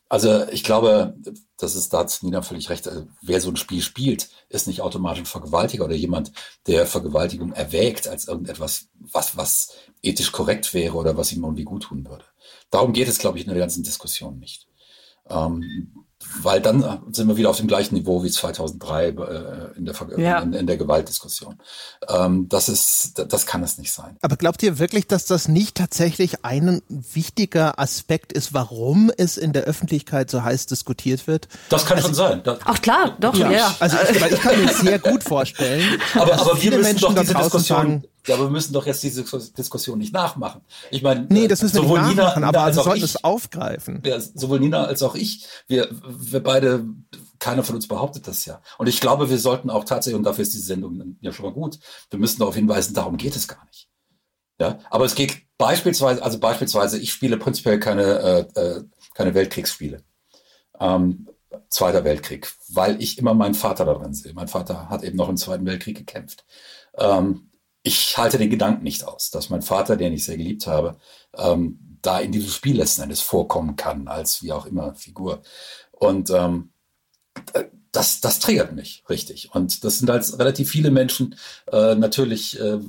Also ich glaube, das ist da Nina völlig recht. Also, wer so ein Spiel spielt, ist nicht automatisch ein Vergewaltiger oder jemand, der Vergewaltigung erwägt als irgendetwas, was, was ethisch korrekt wäre oder was ihm irgendwie gut tun würde. Darum geht es, glaube ich, in der ganzen Diskussion nicht. Ähm, weil dann sind wir wieder auf dem gleichen Niveau wie 2003 äh, in, der, ja. in, in, der Gewaltdiskussion. Ähm, das ist, das kann es nicht sein. Aber glaubt ihr wirklich, dass das nicht tatsächlich ein wichtiger Aspekt ist, warum es in der Öffentlichkeit so heiß diskutiert wird? Das kann also, schon sein. Das, Ach klar, doch, ja. ja. Also ich, ich, kann mir sehr gut vorstellen. Aber, aber wir müssen Menschen doch diese Diskussion sagen, ja, aber wir müssen doch jetzt diese Diskussion nicht nachmachen. Ich meine, nee, das müssen wir sowohl nicht nachmachen, Nina, aber wir sollten es aufgreifen. Ja, sowohl Nina als auch ich, wir, wir beide, keiner von uns behauptet das ja. Und ich glaube, wir sollten auch tatsächlich, und dafür ist diese Sendung ja schon mal gut, wir müssen darauf hinweisen, darum geht es gar nicht. Ja, aber es geht beispielsweise, also beispielsweise, ich spiele prinzipiell keine, äh, äh keine Weltkriegsspiele. Ähm, Zweiter Weltkrieg, weil ich immer meinen Vater darin sehe. Mein Vater hat eben noch im Zweiten Weltkrieg gekämpft. Ähm, ich halte den Gedanken nicht aus, dass mein Vater, den ich sehr geliebt habe, ähm, da in diesem Spiel letzten Endes vorkommen kann, als wie auch immer Figur. Und ähm, das, das triggert mich richtig. Und das sind halt relativ viele Menschen, äh, natürlich äh,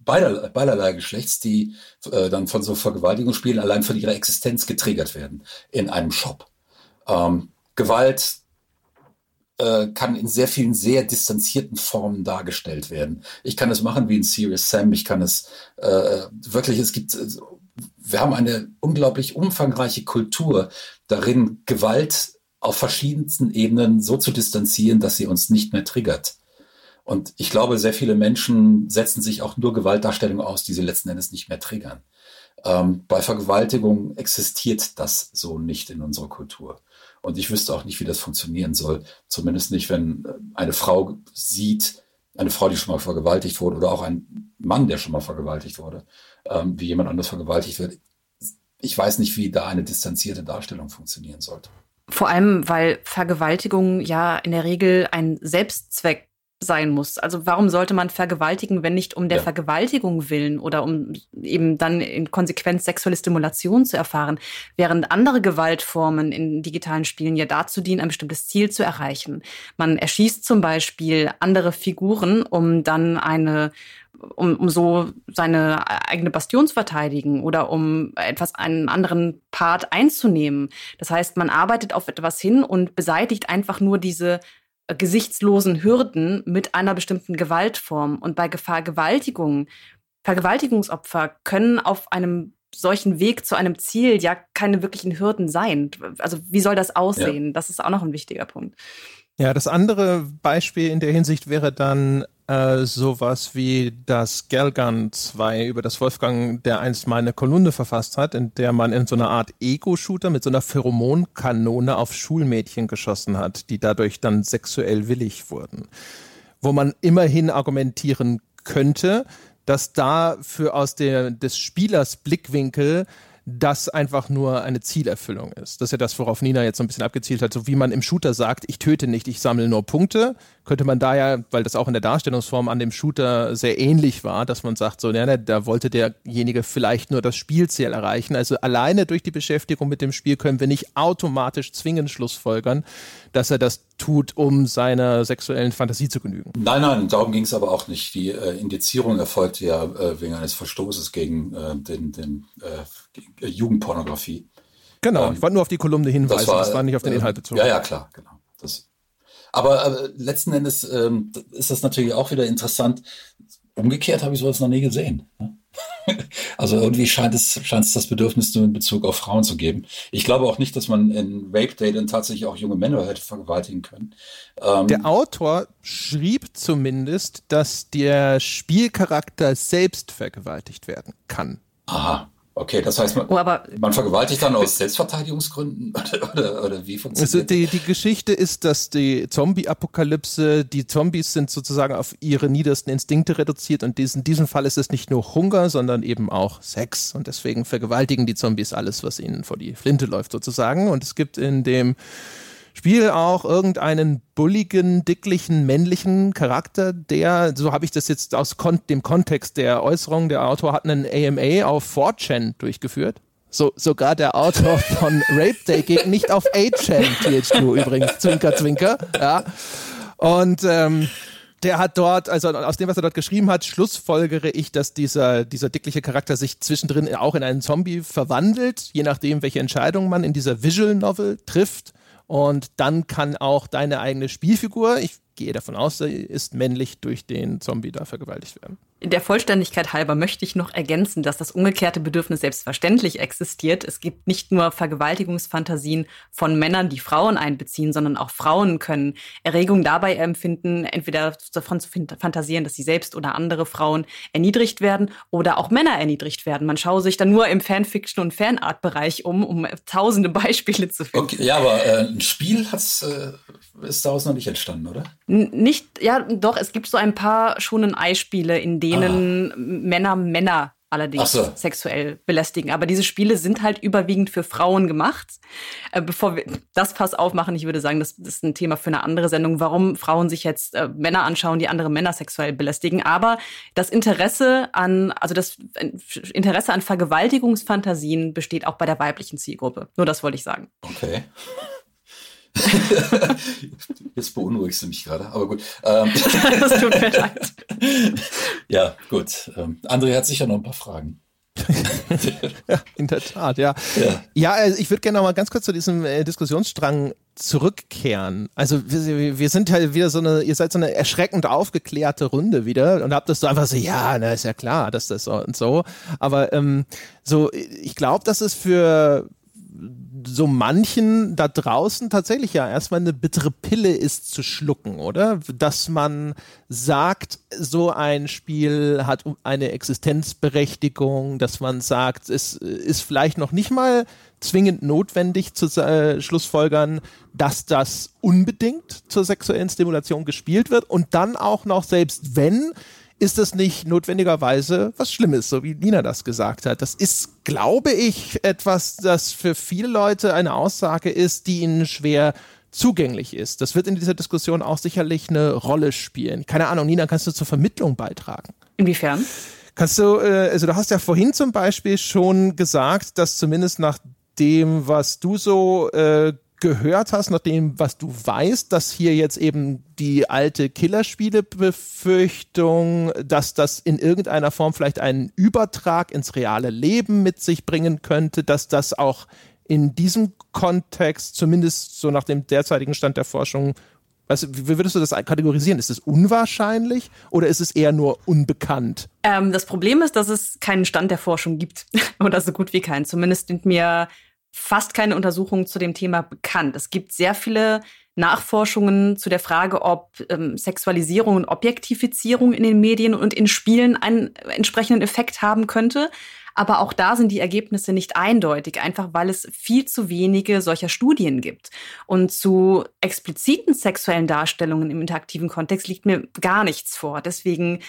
beider, beiderlei Geschlechts, die äh, dann von so Vergewaltigungsspielen allein von ihrer Existenz getriggert werden in einem Shop. Ähm, Gewalt, äh, kann in sehr vielen sehr distanzierten Formen dargestellt werden. Ich kann es machen wie in Serious Sam, ich kann es äh, wirklich, es gibt, äh, wir haben eine unglaublich umfangreiche Kultur darin, Gewalt auf verschiedensten Ebenen so zu distanzieren, dass sie uns nicht mehr triggert. Und ich glaube, sehr viele Menschen setzen sich auch nur Gewaltdarstellungen aus, die sie letzten Endes nicht mehr triggern. Ähm, bei Vergewaltigung existiert das so nicht in unserer Kultur. Und ich wüsste auch nicht, wie das funktionieren soll. Zumindest nicht, wenn äh, eine Frau sieht, eine Frau, die schon mal vergewaltigt wurde, oder auch ein Mann, der schon mal vergewaltigt wurde, ähm, wie jemand anders vergewaltigt wird. Ich weiß nicht, wie da eine distanzierte Darstellung funktionieren sollte. Vor allem, weil Vergewaltigung ja in der Regel ein Selbstzweck sein muss. Also warum sollte man vergewaltigen, wenn nicht um der ja. Vergewaltigung willen oder um eben dann in Konsequenz sexuelle Stimulation zu erfahren, während andere Gewaltformen in digitalen Spielen ja dazu dienen, ein bestimmtes Ziel zu erreichen. Man erschießt zum Beispiel andere Figuren, um dann eine um, um so seine eigene Bastion zu verteidigen oder um etwas einen anderen Part einzunehmen. Das heißt, man arbeitet auf etwas hin und beseitigt einfach nur diese gesichtslosen Hürden mit einer bestimmten Gewaltform. Und bei Vergewaltigung, Vergewaltigungsopfer können auf einem solchen Weg zu einem Ziel ja keine wirklichen Hürden sein. Also wie soll das aussehen? Ja. Das ist auch noch ein wichtiger Punkt. Ja, das andere Beispiel in der Hinsicht wäre dann äh, sowas wie das Gelgun 2, über das Wolfgang, der einst mal eine Kolumne verfasst hat, in der man in so einer Art Ego-Shooter mit so einer Pheromonkanone auf Schulmädchen geschossen hat, die dadurch dann sexuell willig wurden. Wo man immerhin argumentieren könnte, dass da für aus der, des Spielers Blickwinkel das einfach nur eine Zielerfüllung ist. Das ist ja das, worauf Nina jetzt so ein bisschen abgezielt hat, so wie man im Shooter sagt, ich töte nicht, ich sammle nur Punkte, könnte man da ja, weil das auch in der Darstellungsform an dem Shooter sehr ähnlich war, dass man sagt, so, ja, da wollte derjenige vielleicht nur das Spielziel erreichen. Also alleine durch die Beschäftigung mit dem Spiel können wir nicht automatisch zwingend schlussfolgern, dass er das tut, um seiner sexuellen Fantasie zu genügen. Nein, nein, darum ging es aber auch nicht. Die äh, Indizierung erfolgte ja äh, wegen eines Verstoßes gegen äh, den, den äh, Jugendpornografie. Genau, ähm, ich wollte nur auf die Kolumne hinweisen, das war, das war nicht auf den Inhalt bezogen. Ja, ja, klar, genau. Das, aber äh, letzten Endes ähm, ist das natürlich auch wieder interessant. Umgekehrt habe ich sowas noch nie gesehen. Ne? Also irgendwie scheint es, scheint es das Bedürfnis nur in Bezug auf Frauen zu geben. Ich glaube auch nicht, dass man in Rape Day dann tatsächlich auch junge Männer hätte vergewaltigen können. Ähm der Autor schrieb zumindest, dass der Spielcharakter selbst vergewaltigt werden kann. Aha. Okay, das heißt, man, oh, aber, man vergewaltigt dann aus Selbstverteidigungsgründen? Oder, oder, oder wie funktioniert also die, die Geschichte ist, dass die Zombie-Apokalypse, die Zombies sind sozusagen auf ihre niedersten Instinkte reduziert und in diesem Fall ist es nicht nur Hunger, sondern eben auch Sex. Und deswegen vergewaltigen die Zombies alles, was ihnen vor die Flinte läuft sozusagen. Und es gibt in dem Spiel auch irgendeinen bulligen, dicklichen, männlichen Charakter, der, so habe ich das jetzt aus kon dem Kontext der Äußerung, der Autor hat einen AMA auf 4chan durchgeführt. So, sogar der Autor von Rape Day geht nicht auf 8chan, THQ übrigens, Zwinker, Zwinker, ja. Und ähm, der hat dort, also aus dem, was er dort geschrieben hat, schlussfolgere ich, dass dieser, dieser dickliche Charakter sich zwischendrin auch in einen Zombie verwandelt, je nachdem, welche Entscheidung man in dieser Visual Novel trifft. Und dann kann auch deine eigene Spielfigur, ich gehe davon aus, sie ist männlich durch den Zombie da vergewaltigt werden. Der Vollständigkeit halber möchte ich noch ergänzen, dass das umgekehrte Bedürfnis selbstverständlich existiert. Es gibt nicht nur Vergewaltigungsfantasien von Männern, die Frauen einbeziehen, sondern auch Frauen können Erregung dabei empfinden, entweder davon zu fantasieren, dass sie selbst oder andere Frauen erniedrigt werden oder auch Männer erniedrigt werden. Man schaue sich dann nur im Fanfiction- und Fanart-Bereich um, um tausende Beispiele zu finden. Okay, ja, aber äh, ein Spiel hat's, äh, ist daraus noch nicht entstanden, oder? Nicht, ja, doch, es gibt so ein paar schonen Eispiele, in denen denen ah. Männer Männer allerdings so. sexuell belästigen. Aber diese Spiele sind halt überwiegend für Frauen gemacht. Äh, bevor wir das Fass aufmachen, ich würde sagen, das, das, ist ein Thema für eine andere Sendung, warum Frauen sich jetzt äh, Männer anschauen, die andere Männer sexuell belästigen. Aber das Interesse an, also das Interesse an Vergewaltigungsfantasien besteht auch bei der weiblichen Zielgruppe. Nur das wollte ich sagen. Okay. Jetzt beunruhigst du mich gerade, aber gut. Ähm, das tut mir leid. Ja, gut. Ähm, André hat sicher noch ein paar Fragen. ja, in der Tat, ja. Ja, ja also ich würde gerne noch mal ganz kurz zu diesem äh, Diskussionsstrang zurückkehren. Also wir, wir sind halt wieder so eine, ihr seid so eine erschreckend aufgeklärte Runde wieder und habt das so einfach so, ja, na ist ja klar, dass das so und so. Aber ähm, so, ich glaube, dass es für so manchen da draußen tatsächlich ja erstmal eine bittere Pille ist zu schlucken, oder? Dass man sagt, so ein Spiel hat eine Existenzberechtigung, dass man sagt, es ist vielleicht noch nicht mal zwingend notwendig zu äh, Schlussfolgern, dass das unbedingt zur sexuellen Stimulation gespielt wird und dann auch noch, selbst wenn, ist das nicht notwendigerweise was Schlimmes, so wie Nina das gesagt hat. Das ist, glaube ich, etwas, das für viele Leute eine Aussage ist, die ihnen schwer zugänglich ist. Das wird in dieser Diskussion auch sicherlich eine Rolle spielen. Keine Ahnung, Nina, kannst du zur Vermittlung beitragen? Inwiefern? Kannst du, äh, also du hast ja vorhin zum Beispiel schon gesagt, dass zumindest nach dem, was du so äh, gehört hast, nach dem, was du weißt, dass hier jetzt eben die alte Killerspiele-Befürchtung, dass das in irgendeiner Form vielleicht einen Übertrag ins reale Leben mit sich bringen könnte, dass das auch in diesem Kontext, zumindest so nach dem derzeitigen Stand der Forschung, was, wie würdest du das kategorisieren? Ist es unwahrscheinlich oder ist es eher nur unbekannt? Ähm, das Problem ist, dass es keinen Stand der Forschung gibt oder so gut wie keinen. Zumindest sind mir fast keine Untersuchungen zu dem Thema bekannt. Es gibt sehr viele Nachforschungen zu der Frage, ob ähm, Sexualisierung und Objektifizierung in den Medien und in Spielen einen entsprechenden Effekt haben könnte. Aber auch da sind die Ergebnisse nicht eindeutig, einfach weil es viel zu wenige solcher Studien gibt. Und zu expliziten sexuellen Darstellungen im interaktiven Kontext liegt mir gar nichts vor. Deswegen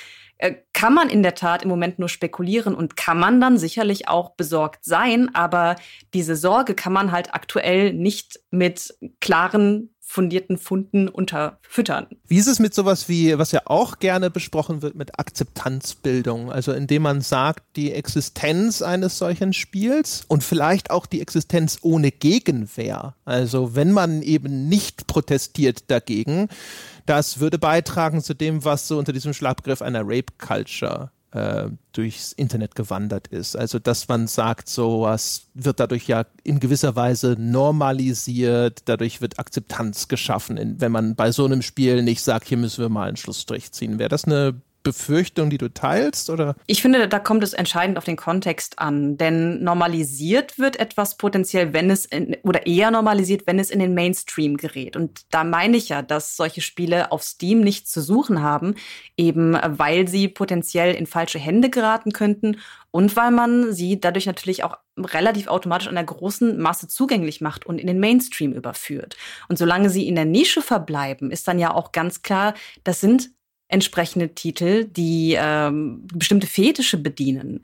kann man in der Tat im Moment nur spekulieren und kann man dann sicherlich auch besorgt sein, aber diese Sorge kann man halt aktuell nicht mit klaren fundierten Funden unterfüttern. Wie ist es mit sowas wie, was ja auch gerne besprochen wird, mit Akzeptanzbildung? Also indem man sagt, die Existenz eines solchen Spiels und vielleicht auch die Existenz ohne Gegenwehr. Also wenn man eben nicht protestiert dagegen, das würde beitragen zu dem, was so unter diesem Schlagbegriff einer Rape Culture äh, durchs Internet gewandert ist. Also dass man sagt, sowas wird dadurch ja in gewisser Weise normalisiert, dadurch wird Akzeptanz geschaffen, wenn man bei so einem Spiel nicht sagt, hier müssen wir mal einen Schlussstrich ziehen. Wäre das eine Befürchtung, die du teilst, oder? Ich finde, da kommt es entscheidend auf den Kontext an, denn normalisiert wird etwas potenziell, wenn es in, oder eher normalisiert, wenn es in den Mainstream gerät. Und da meine ich ja, dass solche Spiele auf Steam nichts zu suchen haben, eben weil sie potenziell in falsche Hände geraten könnten und weil man sie dadurch natürlich auch relativ automatisch einer großen Masse zugänglich macht und in den Mainstream überführt. Und solange sie in der Nische verbleiben, ist dann ja auch ganz klar, das sind entsprechende Titel, die ähm, bestimmte Fetische bedienen.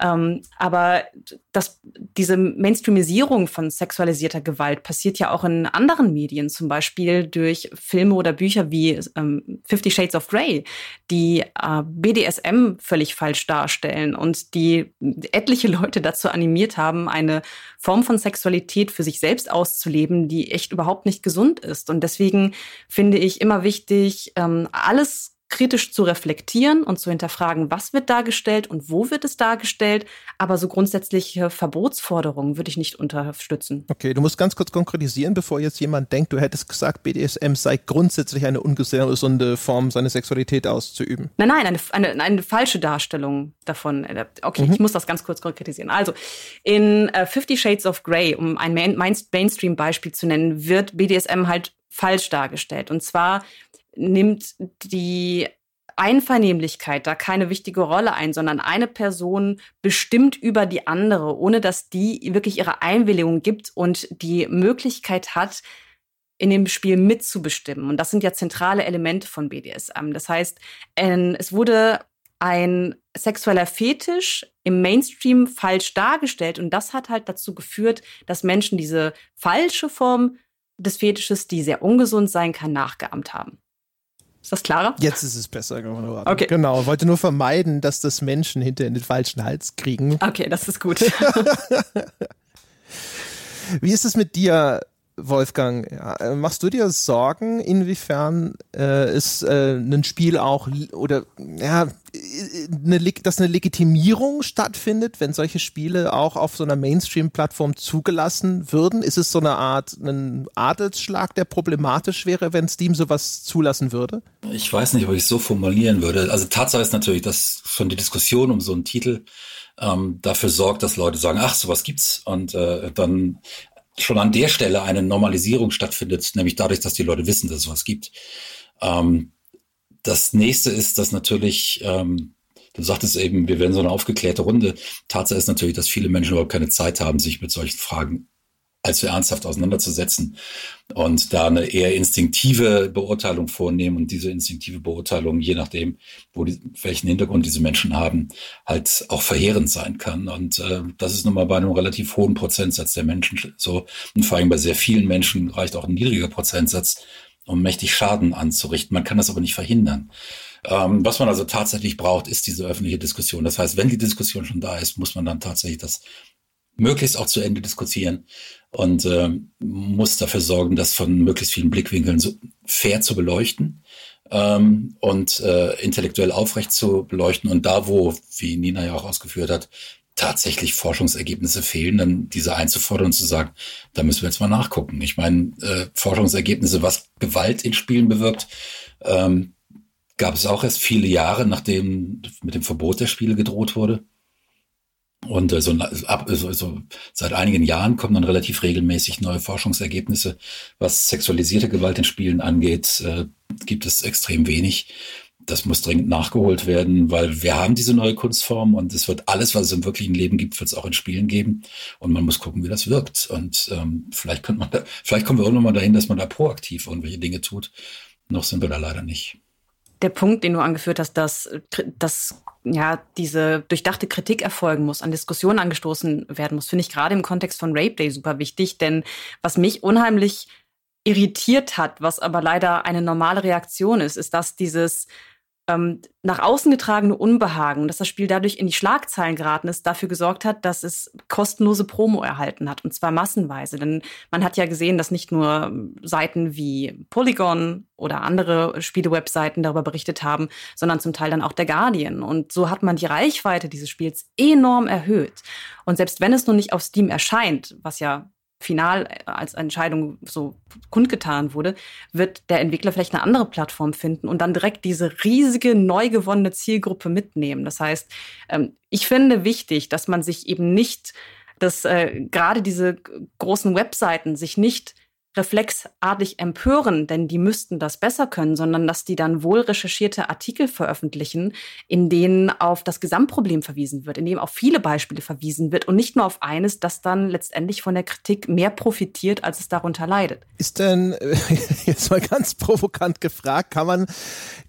Ähm, aber das, diese Mainstreamisierung von sexualisierter Gewalt passiert ja auch in anderen Medien, zum Beispiel durch Filme oder Bücher wie ähm, Fifty Shades of Grey, die äh, BDSM völlig falsch darstellen und die etliche Leute dazu animiert haben, eine Form von Sexualität für sich selbst auszuleben, die echt überhaupt nicht gesund ist. Und deswegen finde ich immer wichtig, ähm, alles kritisch zu reflektieren und zu hinterfragen, was wird dargestellt und wo wird es dargestellt. Aber so grundsätzliche Verbotsforderungen würde ich nicht unterstützen. Okay, du musst ganz kurz konkretisieren, bevor jetzt jemand denkt, du hättest gesagt, BDSM sei grundsätzlich eine ungesunde Form, seine Sexualität auszuüben. Nein, nein, eine, eine, eine falsche Darstellung davon. Okay, mhm. ich muss das ganz kurz konkretisieren. Also, in uh, Fifty Shades of Grey, um ein Main Mainstream-Beispiel zu nennen, wird BDSM halt falsch dargestellt. Und zwar nimmt die Einvernehmlichkeit da keine wichtige Rolle ein, sondern eine Person bestimmt über die andere, ohne dass die wirklich ihre Einwilligung gibt und die Möglichkeit hat, in dem Spiel mitzubestimmen. Und das sind ja zentrale Elemente von BDSM. Das heißt, es wurde ein sexueller Fetisch im Mainstream falsch dargestellt und das hat halt dazu geführt, dass Menschen diese falsche Form des Fetisches, die sehr ungesund sein kann, nachgeahmt haben. Ist das klarer? Jetzt ist es besser geworden. Okay. Genau, wollte nur vermeiden, dass das Menschen hinter in den falschen Hals kriegen. Okay, das ist gut. Wie ist es mit dir? Wolfgang, äh, machst du dir Sorgen, inwiefern äh, ist äh, ein Spiel auch oder ja, eine, dass eine Legitimierung stattfindet, wenn solche Spiele auch auf so einer Mainstream-Plattform zugelassen würden? Ist es so eine Art ein Adelsschlag, der problematisch wäre, wenn Steam sowas zulassen würde? Ich weiß nicht, ob ich es so formulieren würde. Also Tatsache ist natürlich, dass schon die Diskussion um so einen Titel ähm, dafür sorgt, dass Leute sagen, ach, sowas gibt's und äh, dann schon an der Stelle eine Normalisierung stattfindet, nämlich dadurch, dass die Leute wissen, dass es was gibt. Ähm, das nächste ist, dass natürlich, ähm, du sagtest eben, wir werden so eine aufgeklärte Runde. Tatsache ist natürlich, dass viele Menschen überhaupt keine Zeit haben, sich mit solchen Fragen allzu ernsthaft auseinanderzusetzen und da eine eher instinktive Beurteilung vornehmen und diese instinktive Beurteilung, je nachdem, wo die, welchen Hintergrund diese Menschen haben, halt auch verheerend sein kann. Und äh, das ist nun mal bei einem relativ hohen Prozentsatz der Menschen so. Und vor allem bei sehr vielen Menschen reicht auch ein niedriger Prozentsatz, um mächtig Schaden anzurichten. Man kann das aber nicht verhindern. Ähm, was man also tatsächlich braucht, ist diese öffentliche Diskussion. Das heißt, wenn die Diskussion schon da ist, muss man dann tatsächlich das möglichst auch zu Ende diskutieren und äh, muss dafür sorgen, das von möglichst vielen Blickwinkeln so fair zu beleuchten ähm, und äh, intellektuell aufrecht zu beleuchten. Und da, wo, wie Nina ja auch ausgeführt hat, tatsächlich Forschungsergebnisse fehlen, dann diese einzufordern und zu sagen, da müssen wir jetzt mal nachgucken. Ich meine, äh, Forschungsergebnisse, was Gewalt in Spielen bewirkt, ähm, gab es auch erst viele Jahre, nachdem mit dem Verbot der Spiele gedroht wurde. Und äh, so, ab, so, so seit einigen Jahren kommen dann relativ regelmäßig neue Forschungsergebnisse. Was sexualisierte Gewalt in Spielen angeht, äh, gibt es extrem wenig. Das muss dringend nachgeholt werden, weil wir haben diese neue Kunstform und es wird alles, was es im wirklichen Leben gibt, wird es auch in Spielen geben. Und man muss gucken, wie das wirkt. Und ähm, vielleicht könnte man da, vielleicht kommen wir irgendwann mal dahin, dass man da proaktiv irgendwelche Dinge tut. Noch sind wir da leider nicht. Der Punkt, den du angeführt hast, dass, dass ja, diese durchdachte Kritik erfolgen muss, an Diskussionen angestoßen werden muss, finde ich gerade im Kontext von Rape Day super wichtig. Denn was mich unheimlich irritiert hat, was aber leider eine normale Reaktion ist, ist, dass dieses ähm, nach außen getragene Unbehagen, dass das Spiel dadurch in die Schlagzeilen geraten ist, dafür gesorgt hat, dass es kostenlose Promo erhalten hat und zwar massenweise. Denn man hat ja gesehen, dass nicht nur Seiten wie Polygon oder andere Spiele-Webseiten darüber berichtet haben, sondern zum Teil dann auch der Guardian. Und so hat man die Reichweite dieses Spiels enorm erhöht. Und selbst wenn es nun nicht auf Steam erscheint, was ja final als Entscheidung so kundgetan wurde, wird der Entwickler vielleicht eine andere Plattform finden und dann direkt diese riesige neu gewonnene Zielgruppe mitnehmen. Das heißt, ähm, ich finde wichtig, dass man sich eben nicht, dass äh, gerade diese großen Webseiten sich nicht reflexartig empören, denn die müssten das besser können, sondern dass die dann wohl recherchierte Artikel veröffentlichen, in denen auf das Gesamtproblem verwiesen wird, in dem auf viele Beispiele verwiesen wird und nicht nur auf eines, das dann letztendlich von der Kritik mehr profitiert, als es darunter leidet. Ist denn, jetzt mal ganz provokant gefragt, kann man,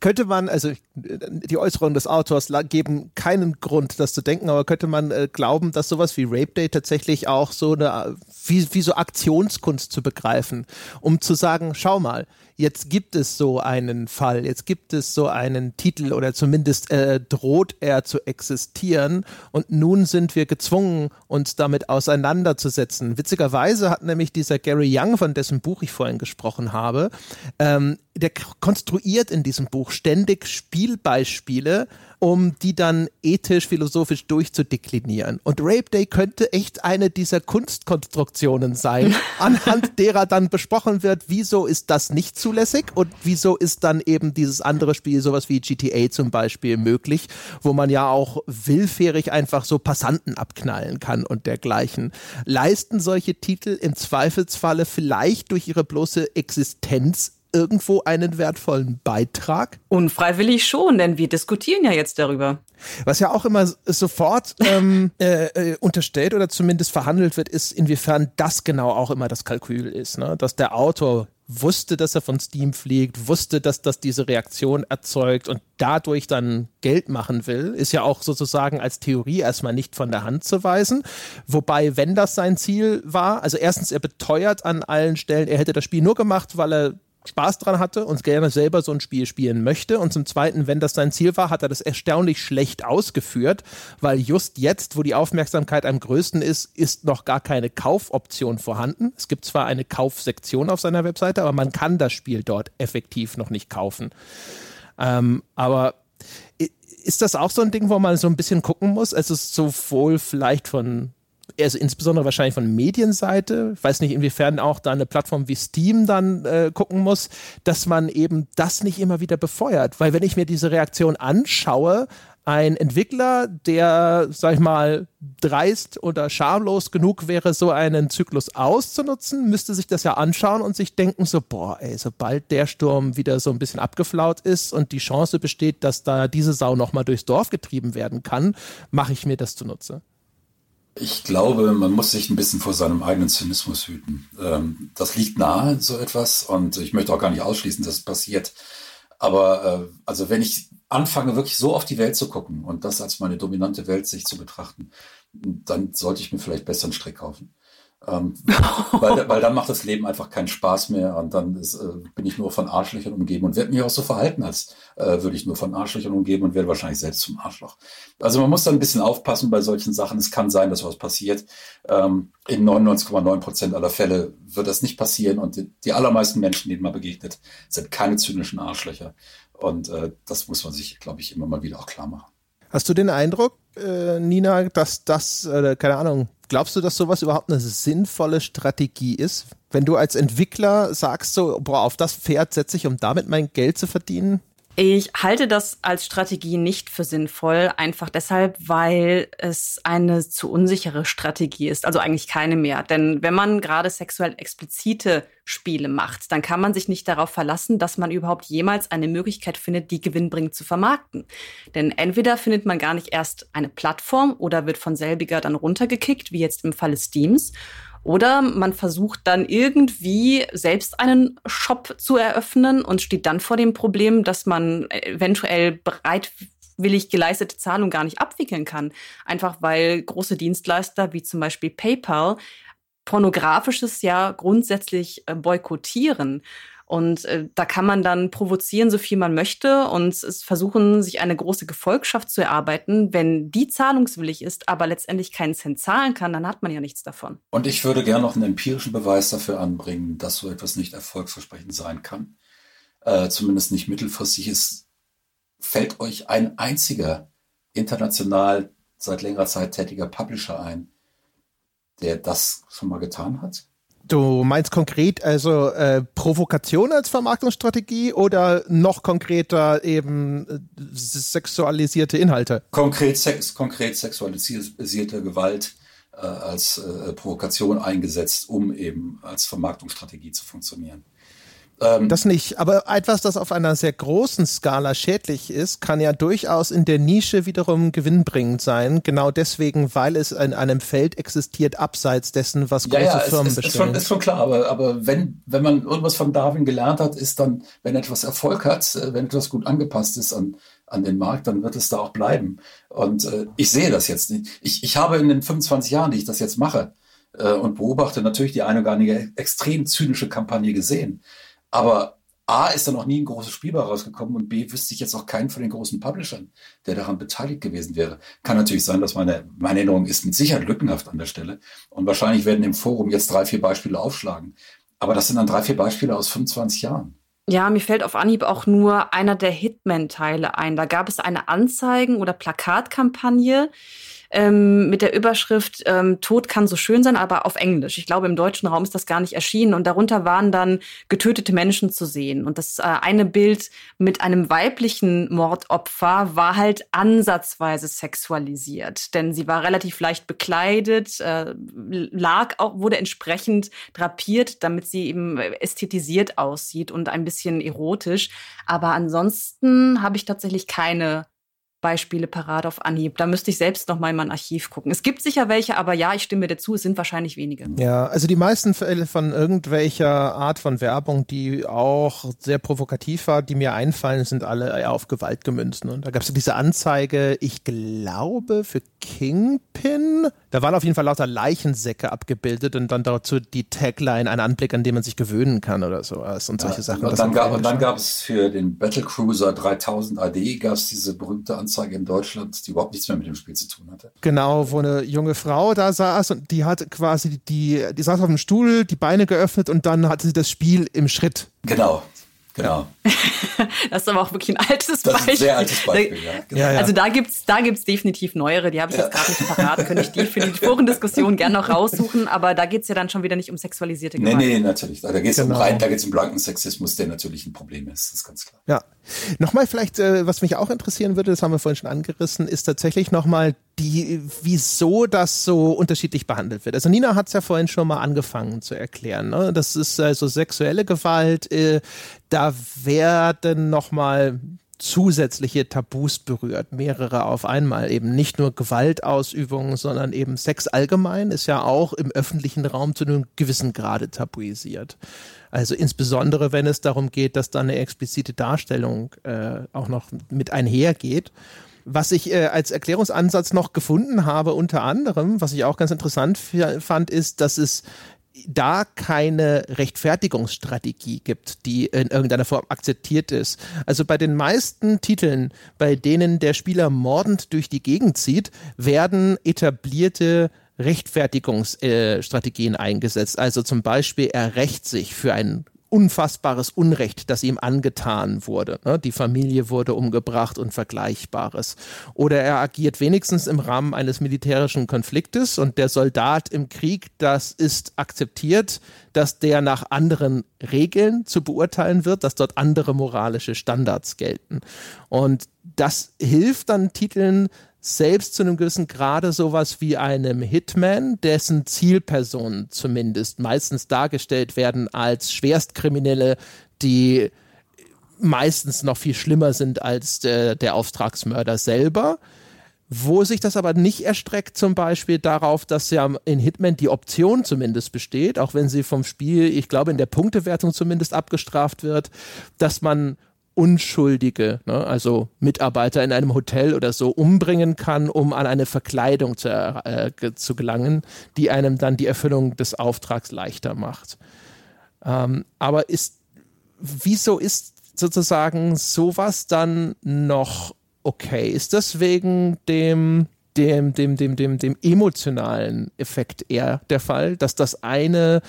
könnte man, also die Äußerungen des Autors geben keinen Grund, das zu denken, aber könnte man äh, glauben, dass sowas wie Rape Day tatsächlich auch so eine, wie, wie so Aktionskunst zu begreifen treffen, um zu sagen, schau mal, jetzt gibt es so einen Fall, jetzt gibt es so einen Titel oder zumindest äh, droht er zu existieren und nun sind wir gezwungen, uns damit auseinanderzusetzen. Witzigerweise hat nämlich dieser Gary Young, von dessen Buch ich vorhin gesprochen habe, ähm, der konstruiert in diesem Buch ständig Spielbeispiele, um die dann ethisch, philosophisch durchzudeklinieren. Und Rape Day könnte echt eine dieser Kunstkonstruktionen sein, anhand derer dann besprochen wird, wieso ist das nicht zulässig und wieso ist dann eben dieses andere Spiel, sowas wie GTA zum Beispiel, möglich, wo man ja auch willfährig einfach so Passanten abknallen kann und dergleichen. Leisten solche Titel im Zweifelsfalle vielleicht durch ihre bloße Existenz irgendwo einen wertvollen Beitrag? Unfreiwillig schon, denn wir diskutieren ja jetzt darüber. Was ja auch immer sofort ähm, äh, äh, unterstellt oder zumindest verhandelt wird, ist, inwiefern das genau auch immer das Kalkül ist. Ne? Dass der Autor wusste, dass er von Steam fliegt, wusste, dass das diese Reaktion erzeugt und dadurch dann Geld machen will, ist ja auch sozusagen als Theorie erstmal nicht von der Hand zu weisen. Wobei, wenn das sein Ziel war, also erstens, er beteuert an allen Stellen, er hätte das Spiel nur gemacht, weil er Spaß dran hatte und gerne selber so ein Spiel spielen möchte. Und zum Zweiten, wenn das sein Ziel war, hat er das erstaunlich schlecht ausgeführt, weil just jetzt, wo die Aufmerksamkeit am größten ist, ist noch gar keine Kaufoption vorhanden. Es gibt zwar eine Kaufsektion auf seiner Webseite, aber man kann das Spiel dort effektiv noch nicht kaufen. Ähm, aber ist das auch so ein Ding, wo man so ein bisschen gucken muss? Also sowohl vielleicht von also insbesondere wahrscheinlich von Medienseite, ich weiß nicht, inwiefern auch da eine Plattform wie Steam dann äh, gucken muss, dass man eben das nicht immer wieder befeuert. Weil wenn ich mir diese Reaktion anschaue, ein Entwickler, der, sag ich mal, dreist oder schamlos genug wäre, so einen Zyklus auszunutzen, müsste sich das ja anschauen und sich denken so, boah, ey, sobald der Sturm wieder so ein bisschen abgeflaut ist und die Chance besteht, dass da diese Sau nochmal durchs Dorf getrieben werden kann, mache ich mir das zunutze. Ich glaube, man muss sich ein bisschen vor seinem eigenen Zynismus hüten. Ähm, das liegt nahe, so etwas, und ich möchte auch gar nicht ausschließen, dass es passiert. Aber äh, also wenn ich anfange, wirklich so auf die Welt zu gucken und das als meine dominante Welt sich zu betrachten, dann sollte ich mir vielleicht besser einen Strick kaufen. Ähm, weil, weil dann macht das Leben einfach keinen Spaß mehr und dann ist, äh, bin ich nur von Arschlöchern umgeben und werde mich auch so verhalten, als äh, würde ich nur von Arschlöchern umgeben und werde wahrscheinlich selbst zum Arschloch. Also man muss da ein bisschen aufpassen bei solchen Sachen. Es kann sein, dass was passiert. Ähm, in 99,9 Prozent aller Fälle wird das nicht passieren und die, die, allermeisten Menschen, denen man begegnet, sind keine zynischen Arschlöcher. Und äh, das muss man sich, glaube ich, immer mal wieder auch klar machen. Hast du den Eindruck, äh, Nina, dass das, äh, keine Ahnung, glaubst du, dass sowas überhaupt eine sinnvolle Strategie ist? Wenn du als Entwickler sagst, so, boah, auf das Pferd setze ich, um damit mein Geld zu verdienen? Ich halte das als Strategie nicht für sinnvoll, einfach deshalb, weil es eine zu unsichere Strategie ist, also eigentlich keine mehr. Denn wenn man gerade sexuell explizite Spiele macht, dann kann man sich nicht darauf verlassen, dass man überhaupt jemals eine Möglichkeit findet, die gewinnbringend zu vermarkten. Denn entweder findet man gar nicht erst eine Plattform oder wird von selbiger dann runtergekickt, wie jetzt im Falle Steams, Oder man versucht dann irgendwie selbst einen Shop zu eröffnen und steht dann vor dem Problem, dass man eventuell bereitwillig geleistete Zahlungen gar nicht abwickeln kann. Einfach weil große Dienstleister wie zum Beispiel PayPal pornografisches ja grundsätzlich äh, boykottieren. Und äh, da kann man dann provozieren, so viel man möchte und versuchen, sich eine große Gefolgschaft zu erarbeiten. Wenn die zahlungswillig ist, aber letztendlich keinen Cent zahlen kann, dann hat man ja nichts davon. Und ich würde gerne noch einen empirischen Beweis dafür anbringen, dass so etwas nicht erfolgsversprechend sein kann. Äh, zumindest nicht mittelfristig ist. Fällt euch ein einziger international seit längerer Zeit tätiger Publisher ein, der das schon mal getan hat? Du meinst konkret also äh, Provokation als Vermarktungsstrategie oder noch konkreter eben äh, sexualisierte Inhalte? Konkret, sex, konkret sexualisierte Gewalt äh, als äh, Provokation eingesetzt, um eben als Vermarktungsstrategie zu funktionieren. Ähm, das nicht, aber etwas, das auf einer sehr großen Skala schädlich ist, kann ja durchaus in der Nische wiederum gewinnbringend sein. Genau deswegen, weil es in einem Feld existiert, abseits dessen, was große ja, ja, Firmen bestellen. Ist schon, ist schon klar, aber, aber wenn, wenn man irgendwas von Darwin gelernt hat, ist dann, wenn etwas Erfolg hat, äh, wenn etwas gut angepasst ist an, an den Markt, dann wird es da auch bleiben. Und äh, ich sehe das jetzt nicht. Ich, ich habe in den 25 Jahren, die ich das jetzt mache, äh, und beobachte natürlich die eine oder andere extrem zynische Kampagne gesehen. Aber A ist da noch nie ein großes Spiel bei rausgekommen und B wüsste ich jetzt auch keinen von den großen Publishern, der daran beteiligt gewesen wäre. Kann natürlich sein, dass meine, meine Erinnerung ist mit Sicherheit lückenhaft an der Stelle und wahrscheinlich werden im Forum jetzt drei, vier Beispiele aufschlagen. Aber das sind dann drei, vier Beispiele aus 25 Jahren. Ja, mir fällt auf Anhieb auch nur einer der Hitman-Teile ein. Da gab es eine Anzeigen- oder Plakatkampagne, ähm, mit der Überschrift ähm, Tod kann so schön sein, aber auf Englisch. Ich glaube, im deutschen Raum ist das gar nicht erschienen. Und darunter waren dann getötete Menschen zu sehen. Und das äh, eine Bild mit einem weiblichen Mordopfer war halt ansatzweise sexualisiert. Denn sie war relativ leicht bekleidet, äh, lag auch, wurde entsprechend drapiert, damit sie eben ästhetisiert aussieht und ein bisschen erotisch. Aber ansonsten habe ich tatsächlich keine Beispiele parat auf Anhieb. Da müsste ich selbst noch mal in mein Archiv gucken. Es gibt sicher welche, aber ja, ich stimme dir zu, es sind wahrscheinlich wenige. Ja, also die meisten Fälle von irgendwelcher Art von Werbung, die auch sehr provokativ war, die mir einfallen, sind alle eher auf Gewalt gemünzt. Ne? Da gab es diese Anzeige, ich glaube, für Kingpin. Da waren auf jeden Fall lauter Leichensäcke abgebildet und dann dazu die Tagline, ein Anblick, an dem man sich gewöhnen kann oder sowas und solche ja, Sachen. Und dann, gab, und dann gab es für den Battlecruiser 3000 AD gab es diese berühmte Anzeige Anzeige in Deutschland, die überhaupt nichts mehr mit dem Spiel zu tun hatte. Genau, wo eine junge Frau da saß und die hat quasi die, die saß auf dem Stuhl, die Beine geöffnet und dann hatte sie das Spiel im Schritt. Genau. Genau. das ist aber auch wirklich ein altes das Beispiel. Ist ein sehr altes Beispiel, ja. Genau. ja, ja. Also da gibt's da gibt's definitiv neuere, die habe ich ja. jetzt gerade nicht parat, könnte ich die für die Forendiskussion gerne noch raussuchen, aber da geht's ja dann schon wieder nicht um sexualisierte Gewalt. Nee, nee, natürlich. Da geht's genau. um rein, da geht's um blanken Sexismus, der natürlich ein Problem ist, das ist ganz klar. Ja. Nochmal vielleicht, äh, was mich auch interessieren würde, das haben wir vorhin schon angerissen, ist tatsächlich nochmal die, wieso das so unterschiedlich behandelt wird. Also Nina hat es ja vorhin schon mal angefangen zu erklären. Ne? Das ist also sexuelle Gewalt, äh, da werden nochmal zusätzliche Tabus berührt, mehrere auf einmal. Eben nicht nur Gewaltausübung, sondern eben Sex allgemein ist ja auch im öffentlichen Raum zu einem gewissen Grade tabuisiert. Also insbesondere, wenn es darum geht, dass da eine explizite Darstellung äh, auch noch mit einhergeht. Was ich äh, als Erklärungsansatz noch gefunden habe, unter anderem, was ich auch ganz interessant fand, ist, dass es da keine Rechtfertigungsstrategie gibt, die in irgendeiner Form akzeptiert ist. Also bei den meisten Titeln, bei denen der Spieler mordend durch die Gegend zieht, werden etablierte Rechtfertigungsstrategien äh, eingesetzt. Also zum Beispiel, er rächt sich für ein unfassbares Unrecht, das ihm angetan wurde. Ne? Die Familie wurde umgebracht und Vergleichbares. Oder er agiert wenigstens im Rahmen eines militärischen Konfliktes und der Soldat im Krieg, das ist akzeptiert, dass der nach anderen Regeln zu beurteilen wird, dass dort andere moralische Standards gelten. Und das hilft dann Titeln selbst zu einem gewissen Grade sowas wie einem Hitman, dessen Zielpersonen zumindest meistens dargestellt werden als Schwerstkriminelle, die meistens noch viel schlimmer sind als der, der Auftragsmörder selber. Wo sich das aber nicht erstreckt, zum Beispiel darauf, dass ja in Hitman die Option zumindest besteht, auch wenn sie vom Spiel, ich glaube, in der Punktewertung zumindest abgestraft wird, dass man Unschuldige, ne, also Mitarbeiter in einem Hotel oder so, umbringen kann, um an eine Verkleidung zu, äh, zu gelangen, die einem dann die Erfüllung des Auftrags leichter macht. Ähm, aber ist, wieso ist sozusagen sowas dann noch okay? Ist das wegen dem dem, dem, dem, dem, dem emotionalen Effekt eher der Fall, dass das eine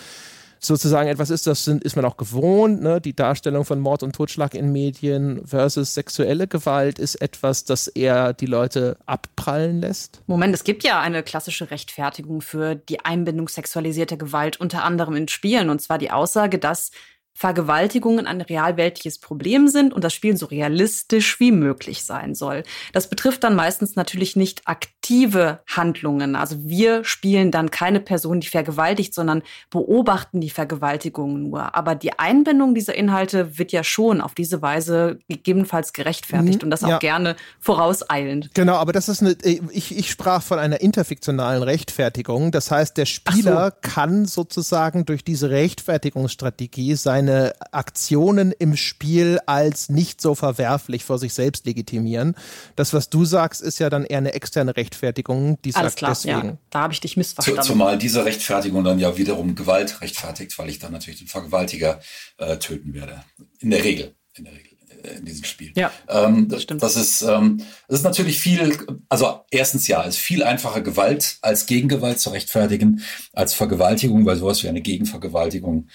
sozusagen etwas ist, das sind, ist man auch gewohnt. Ne? Die Darstellung von Mord und Totschlag in Medien versus sexuelle Gewalt ist etwas, das eher die Leute abprallen lässt. Moment, es gibt ja eine klassische Rechtfertigung für die Einbindung sexualisierter Gewalt, unter anderem in Spielen, und zwar die Aussage, dass Vergewaltigungen ein realweltliches Problem sind und das Spiel so realistisch wie möglich sein soll. Das betrifft dann meistens natürlich nicht aktive Handlungen. Also wir spielen dann keine Person, die vergewaltigt, sondern beobachten die Vergewaltigungen nur. Aber die Einbindung dieser Inhalte wird ja schon auf diese Weise gegebenenfalls gerechtfertigt mhm, und das auch ja. gerne vorauseilend. Genau, aber das ist eine, ich, ich sprach von einer interfiktionalen Rechtfertigung. Das heißt, der Spieler so. kann sozusagen durch diese Rechtfertigungsstrategie seine seine Aktionen im Spiel als nicht so verwerflich vor sich selbst legitimieren. Das, was du sagst, ist ja dann eher eine externe Rechtfertigung, die Alles sagt klar, deswegen. Ja, da habe ich dich missverstanden. Zumal diese Rechtfertigung dann ja wiederum Gewalt rechtfertigt, weil ich dann natürlich den Vergewaltiger äh, töten werde. In der Regel. In der Regel in diesem Spiel. Ja, ähm, das, stimmt. Das ist, ähm, das ist natürlich viel, also erstens ja, es ist viel einfacher Gewalt als Gegengewalt zu rechtfertigen als Vergewaltigung, weil sowas wie eine Gegenvergewaltigung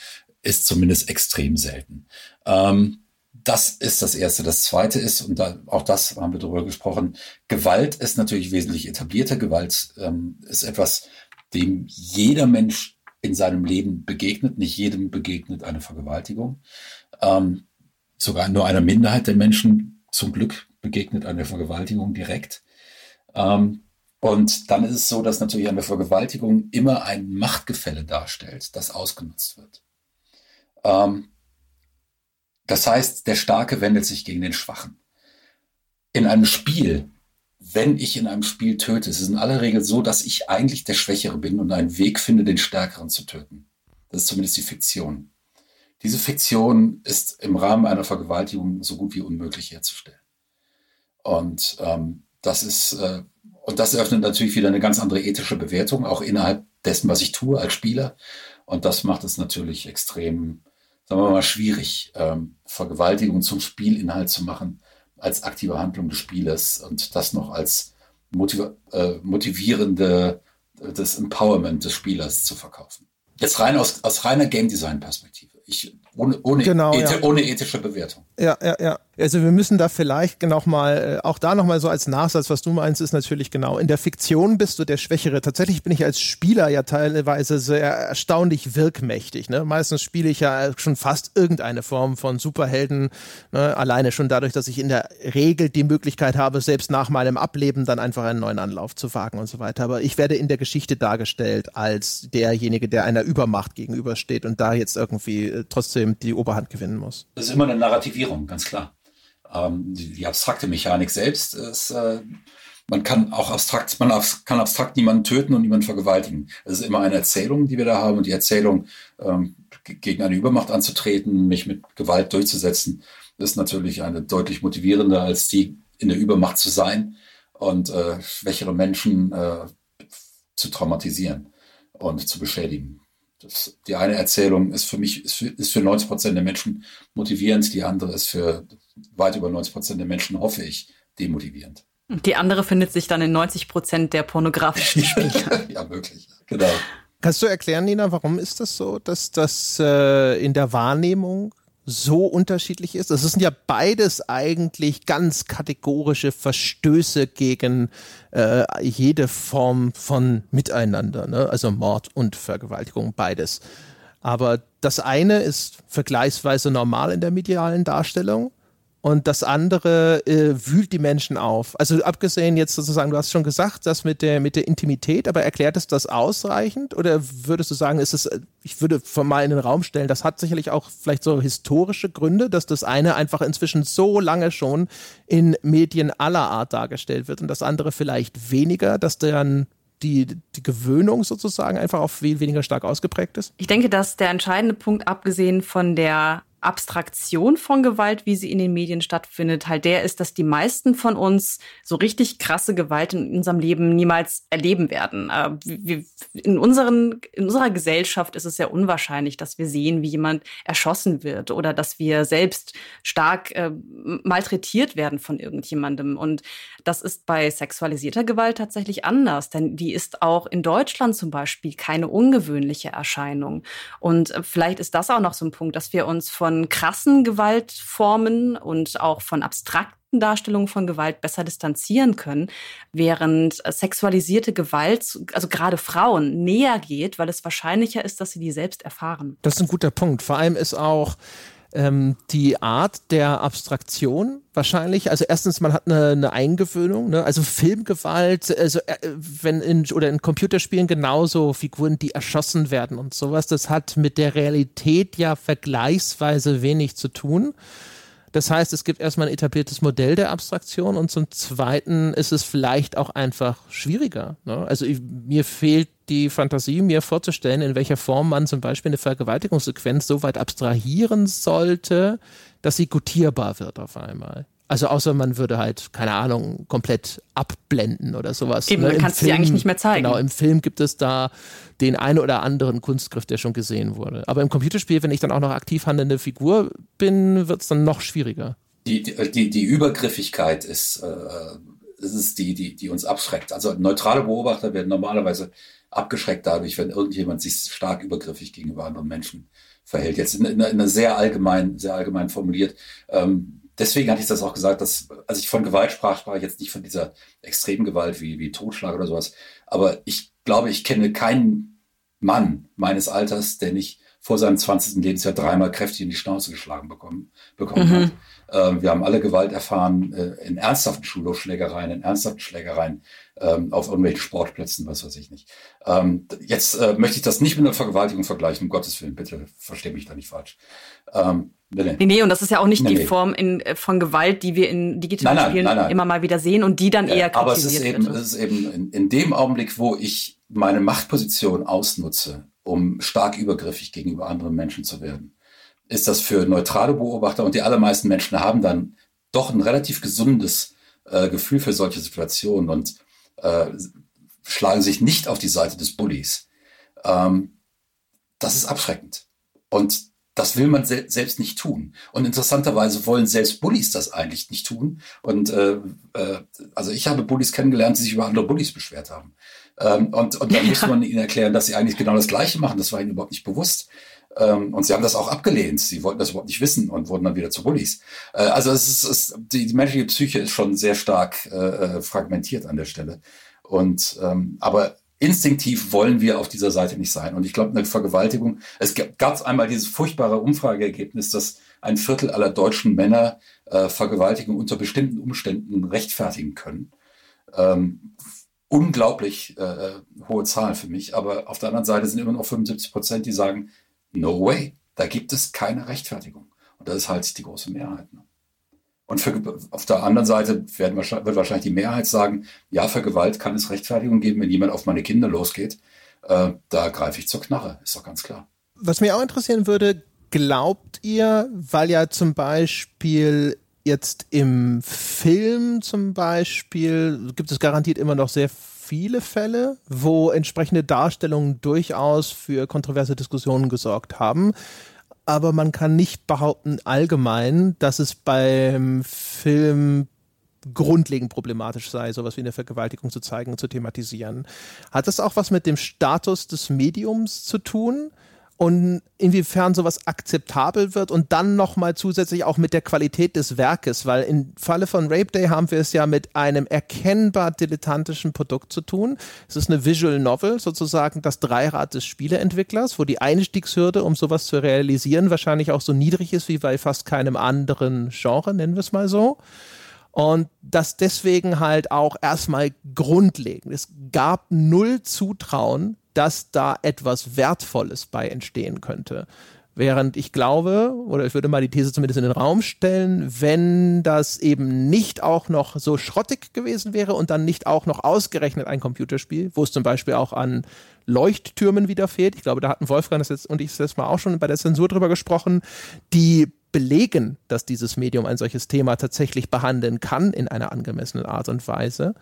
ist zumindest extrem selten. Ähm, das ist das Erste. Das Zweite ist, und da, auch das haben wir darüber gesprochen, Gewalt ist natürlich wesentlich etablierter. Gewalt ähm, ist etwas, dem jeder Mensch in seinem Leben begegnet. Nicht jedem begegnet eine Vergewaltigung. Ähm, sogar nur einer Minderheit der Menschen zum Glück begegnet eine Vergewaltigung direkt. Ähm, und dann ist es so, dass natürlich eine Vergewaltigung immer ein Machtgefälle darstellt, das ausgenutzt wird. Ähm, das heißt, der Starke wendet sich gegen den Schwachen. In einem Spiel, wenn ich in einem Spiel töte, ist es in aller Regel so, dass ich eigentlich der Schwächere bin und einen Weg finde, den Stärkeren zu töten. Das ist zumindest die Fiktion. Diese Fiktion ist im Rahmen einer Vergewaltigung so gut wie unmöglich herzustellen. Und ähm, das ist äh, und das eröffnet natürlich wieder eine ganz andere ethische Bewertung, auch innerhalb dessen, was ich tue als Spieler. Und das macht es natürlich extrem sagen wir mal, schwierig, ähm, Vergewaltigung zum Spielinhalt zu machen, als aktive Handlung des Spielers und das noch als motiv äh, motivierende, äh, das Empowerment des Spielers zu verkaufen. Jetzt rein aus, aus reiner Game Design Perspektive. Ich, ohne, ohne, genau, Ethi ja. ohne ethische Bewertung. Ja, ja, ja. Also wir müssen da vielleicht noch mal, äh, auch da noch mal so als Nachsatz, was du meinst, ist natürlich genau, in der Fiktion bist du der Schwächere. Tatsächlich bin ich als Spieler ja teilweise sehr erstaunlich wirkmächtig. Ne? Meistens spiele ich ja schon fast irgendeine Form von Superhelden, ne? alleine schon dadurch, dass ich in der Regel die Möglichkeit habe, selbst nach meinem Ableben dann einfach einen neuen Anlauf zu wagen und so weiter. Aber ich werde in der Geschichte dargestellt als derjenige, der einer Übermacht gegenübersteht und da jetzt irgendwie äh, trotzdem die Oberhand gewinnen muss. Das ist immer eine Narrativierung, ganz klar. Ähm, die, die, abstrakte Mechanik selbst ist, äh, man kann auch abstrakt, man kann abstrakt niemanden töten und niemanden vergewaltigen. Es ist immer eine Erzählung, die wir da haben und die Erzählung, ähm, gegen eine Übermacht anzutreten, mich mit Gewalt durchzusetzen, ist natürlich eine deutlich motivierender als die in der Übermacht zu sein und äh, schwächere Menschen äh, zu traumatisieren und zu beschädigen. Das, die eine Erzählung ist für mich, ist für, ist für 90 Prozent der Menschen motivierend, die andere ist für weit über 90 Prozent der Menschen, hoffe ich, demotivierend. Die andere findet sich dann in 90 Prozent der pornografischen Spiele. ja, wirklich, genau. Kannst du erklären, Nina, warum ist das so, dass das äh, in der Wahrnehmung so unterschiedlich ist. Das sind ja beides eigentlich ganz kategorische Verstöße gegen äh, jede Form von Miteinander, ne? also Mord und Vergewaltigung, beides. Aber das eine ist vergleichsweise normal in der medialen Darstellung und das andere äh, wühlt die Menschen auf. Also abgesehen jetzt sozusagen, du hast schon gesagt, das mit der mit der Intimität, aber erklärt es das ausreichend oder würdest du sagen, ist es ich würde mal in den Raum stellen, das hat sicherlich auch vielleicht so historische Gründe, dass das eine einfach inzwischen so lange schon in Medien aller Art dargestellt wird und das andere vielleicht weniger, dass dann die, die Gewöhnung sozusagen einfach auch viel weniger stark ausgeprägt ist? Ich denke, dass der entscheidende Punkt, abgesehen von der Abstraktion von Gewalt, wie sie in den Medien stattfindet, halt der ist, dass die meisten von uns so richtig krasse Gewalt in unserem Leben niemals erleben werden. Äh, in, unseren, in unserer Gesellschaft ist es sehr unwahrscheinlich, dass wir sehen, wie jemand erschossen wird oder dass wir selbst stark äh, malträtiert werden von irgendjemandem. Und das ist bei sexualisierter Gewalt tatsächlich anders, denn die ist auch in Deutschland zum Beispiel keine ungewöhnliche Erscheinung. Und äh, vielleicht ist das auch noch so ein Punkt, dass wir uns von von krassen Gewaltformen und auch von abstrakten Darstellungen von Gewalt besser distanzieren können, während sexualisierte Gewalt, also gerade Frauen, näher geht, weil es wahrscheinlicher ist, dass sie die selbst erfahren. Das ist ein guter Punkt. Vor allem ist auch ähm, die Art der Abstraktion wahrscheinlich. Also erstens, man hat eine, eine Eingewöhnung, ne? also Filmgewalt, also äh, wenn in oder in Computerspielen genauso Figuren, die erschossen werden und sowas, das hat mit der Realität ja vergleichsweise wenig zu tun. Das heißt, es gibt erstmal ein etabliertes Modell der Abstraktion und zum Zweiten ist es vielleicht auch einfach schwieriger. Ne? Also ich, mir fehlt die Fantasie, mir vorzustellen, in welcher Form man zum Beispiel eine Vergewaltigungssequenz so weit abstrahieren sollte, dass sie gutierbar wird auf einmal. Also außer man würde halt, keine Ahnung, komplett abblenden oder sowas. Eben, ne? dann kannst du sie eigentlich nicht mehr zeigen. Genau, im Film gibt es da den einen oder anderen Kunstgriff, der schon gesehen wurde. Aber im Computerspiel, wenn ich dann auch noch aktiv handelnde Figur bin, wird es dann noch schwieriger. Die, die, die Übergriffigkeit ist, äh, ist die, die, die uns abschreckt. Also neutrale Beobachter werden normalerweise abgeschreckt dadurch, wenn irgendjemand sich stark übergriffig gegenüber anderen Menschen verhält. Jetzt in, in, in einer sehr allgemein, sehr allgemein formuliert. Ähm, deswegen hatte ich das auch gesagt, dass, als ich von Gewalt sprach, sprach ich jetzt nicht von dieser extremen Gewalt wie, wie Totschlag oder sowas. Aber ich glaube, ich kenne keinen Mann meines Alters, der nicht vor seinem 20. Lebensjahr dreimal kräftig in die Schnauze geschlagen bekommen, bekommen mhm. hat. Ähm, wir haben alle Gewalt erfahren äh, in ernsthaften Schulhofschlägereien, in ernsthaften Schlägereien ähm, auf irgendwelchen Sportplätzen, was weiß ich nicht. Ähm, jetzt äh, möchte ich das nicht mit einer Vergewaltigung vergleichen, um Gottes Willen, bitte verstehe mich da nicht falsch. Nee, nee. nee, und das ist ja auch nicht nee, die Form in, äh, von Gewalt, die wir in digitalen nein, nein, Spielen nein, immer mal wieder sehen und die dann eher kritisiert Aber es ist eben, es ist eben in, in dem Augenblick, wo ich meine Machtposition ausnutze, um stark übergriffig gegenüber anderen Menschen zu werden, ist das für neutrale Beobachter und die allermeisten Menschen haben dann doch ein relativ gesundes äh, Gefühl für solche Situationen und äh, schlagen sich nicht auf die Seite des Bullies. Ähm, das ist abschreckend. Und das will man se selbst nicht tun. Und interessanterweise wollen selbst Bullies das eigentlich nicht tun. Und äh, äh, also ich habe Bullies kennengelernt, die sich über andere Bullies beschwert haben. Ähm, und, und dann ja. muss man ihnen erklären, dass sie eigentlich genau das Gleiche machen. Das war ihnen überhaupt nicht bewusst. Ähm, und sie haben das auch abgelehnt. Sie wollten das überhaupt nicht wissen und wurden dann wieder zu Bullies. Äh, also es ist, es, die, die menschliche Psyche ist schon sehr stark äh, äh fragmentiert an der Stelle. Und ähm, aber instinktiv wollen wir auf dieser Seite nicht sein. Und ich glaube, eine Vergewaltigung, es gab einmal dieses furchtbare Umfrageergebnis, dass ein Viertel aller deutschen Männer äh, Vergewaltigung unter bestimmten Umständen rechtfertigen können. Ähm, unglaublich äh, hohe Zahl für mich. Aber auf der anderen Seite sind immer noch 75 Prozent, die sagen, no way, da gibt es keine Rechtfertigung. Und das ist halt die große Mehrheit. Ne? Und für, auf der anderen Seite werden, wird wahrscheinlich die Mehrheit sagen, ja, für Gewalt kann es Rechtfertigung geben, wenn jemand auf meine Kinder losgeht. Äh, da greife ich zur Knarre, ist doch ganz klar. Was mich auch interessieren würde, glaubt ihr, weil ja zum Beispiel jetzt im Film zum Beispiel gibt es garantiert immer noch sehr viele Fälle, wo entsprechende Darstellungen durchaus für kontroverse Diskussionen gesorgt haben aber man kann nicht behaupten allgemein, dass es beim Film grundlegend problematisch sei, sowas wie eine Vergewaltigung zu zeigen und zu thematisieren. Hat das auch was mit dem Status des Mediums zu tun? Und inwiefern sowas akzeptabel wird und dann nochmal zusätzlich auch mit der Qualität des Werkes, weil im Falle von Rape Day haben wir es ja mit einem erkennbar dilettantischen Produkt zu tun. Es ist eine Visual Novel, sozusagen das Dreirad des Spieleentwicklers, wo die Einstiegshürde, um sowas zu realisieren, wahrscheinlich auch so niedrig ist wie bei fast keinem anderen Genre, nennen wir es mal so. Und das deswegen halt auch erstmal grundlegend. Es gab null Zutrauen dass da etwas Wertvolles bei entstehen könnte. Während ich glaube, oder ich würde mal die These zumindest in den Raum stellen, wenn das eben nicht auch noch so schrottig gewesen wäre und dann nicht auch noch ausgerechnet ein Computerspiel, wo es zum Beispiel auch an Leuchttürmen wieder fehlt, ich glaube, da hatten Wolfgang das jetzt und ich das mal auch schon bei der Zensur drüber gesprochen, die belegen, dass dieses Medium ein solches Thema tatsächlich behandeln kann in einer angemessenen Art und Weise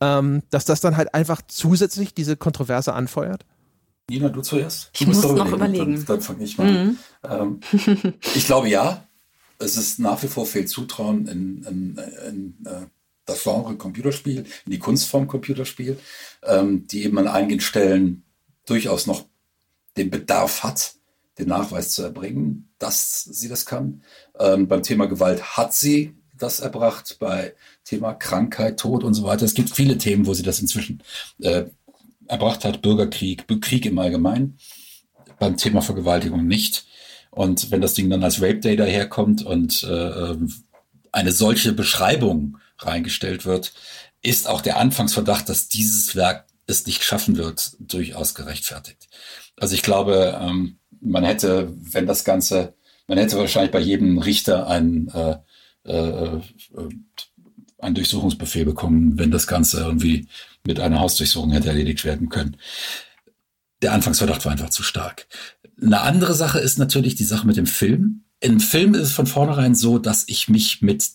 ähm, dass das dann halt einfach zusätzlich diese Kontroverse anfeuert? Nina, du zuerst? Du ich muss noch überlegen. Dann, dann fange ich mal mhm. ähm, ich glaube ja, es ist nach wie vor viel Zutrauen in, in, in äh, das Genre Computerspiel, in die Kunstform Computerspiel, ähm, die eben an einigen Stellen durchaus noch den Bedarf hat, den Nachweis zu erbringen, dass sie das kann. Ähm, beim Thema Gewalt hat sie das erbracht, bei Thema Krankheit, Tod und so weiter. Es gibt viele Themen, wo sie das inzwischen äh, erbracht hat. Bürgerkrieg, Krieg im Allgemeinen. Beim Thema Vergewaltigung nicht. Und wenn das Ding dann als Rape Day daherkommt und äh, eine solche Beschreibung reingestellt wird, ist auch der Anfangsverdacht, dass dieses Werk es nicht schaffen wird, durchaus gerechtfertigt. Also ich glaube, ähm, man hätte, wenn das Ganze, man hätte wahrscheinlich bei jedem Richter ein äh, äh, äh, einen Durchsuchungsbefehl bekommen, wenn das Ganze irgendwie mit einer Hausdurchsuchung hätte erledigt werden können. Der Anfangsverdacht war einfach zu stark. Eine andere Sache ist natürlich die Sache mit dem Film. Im Film ist es von vornherein so, dass ich mich mit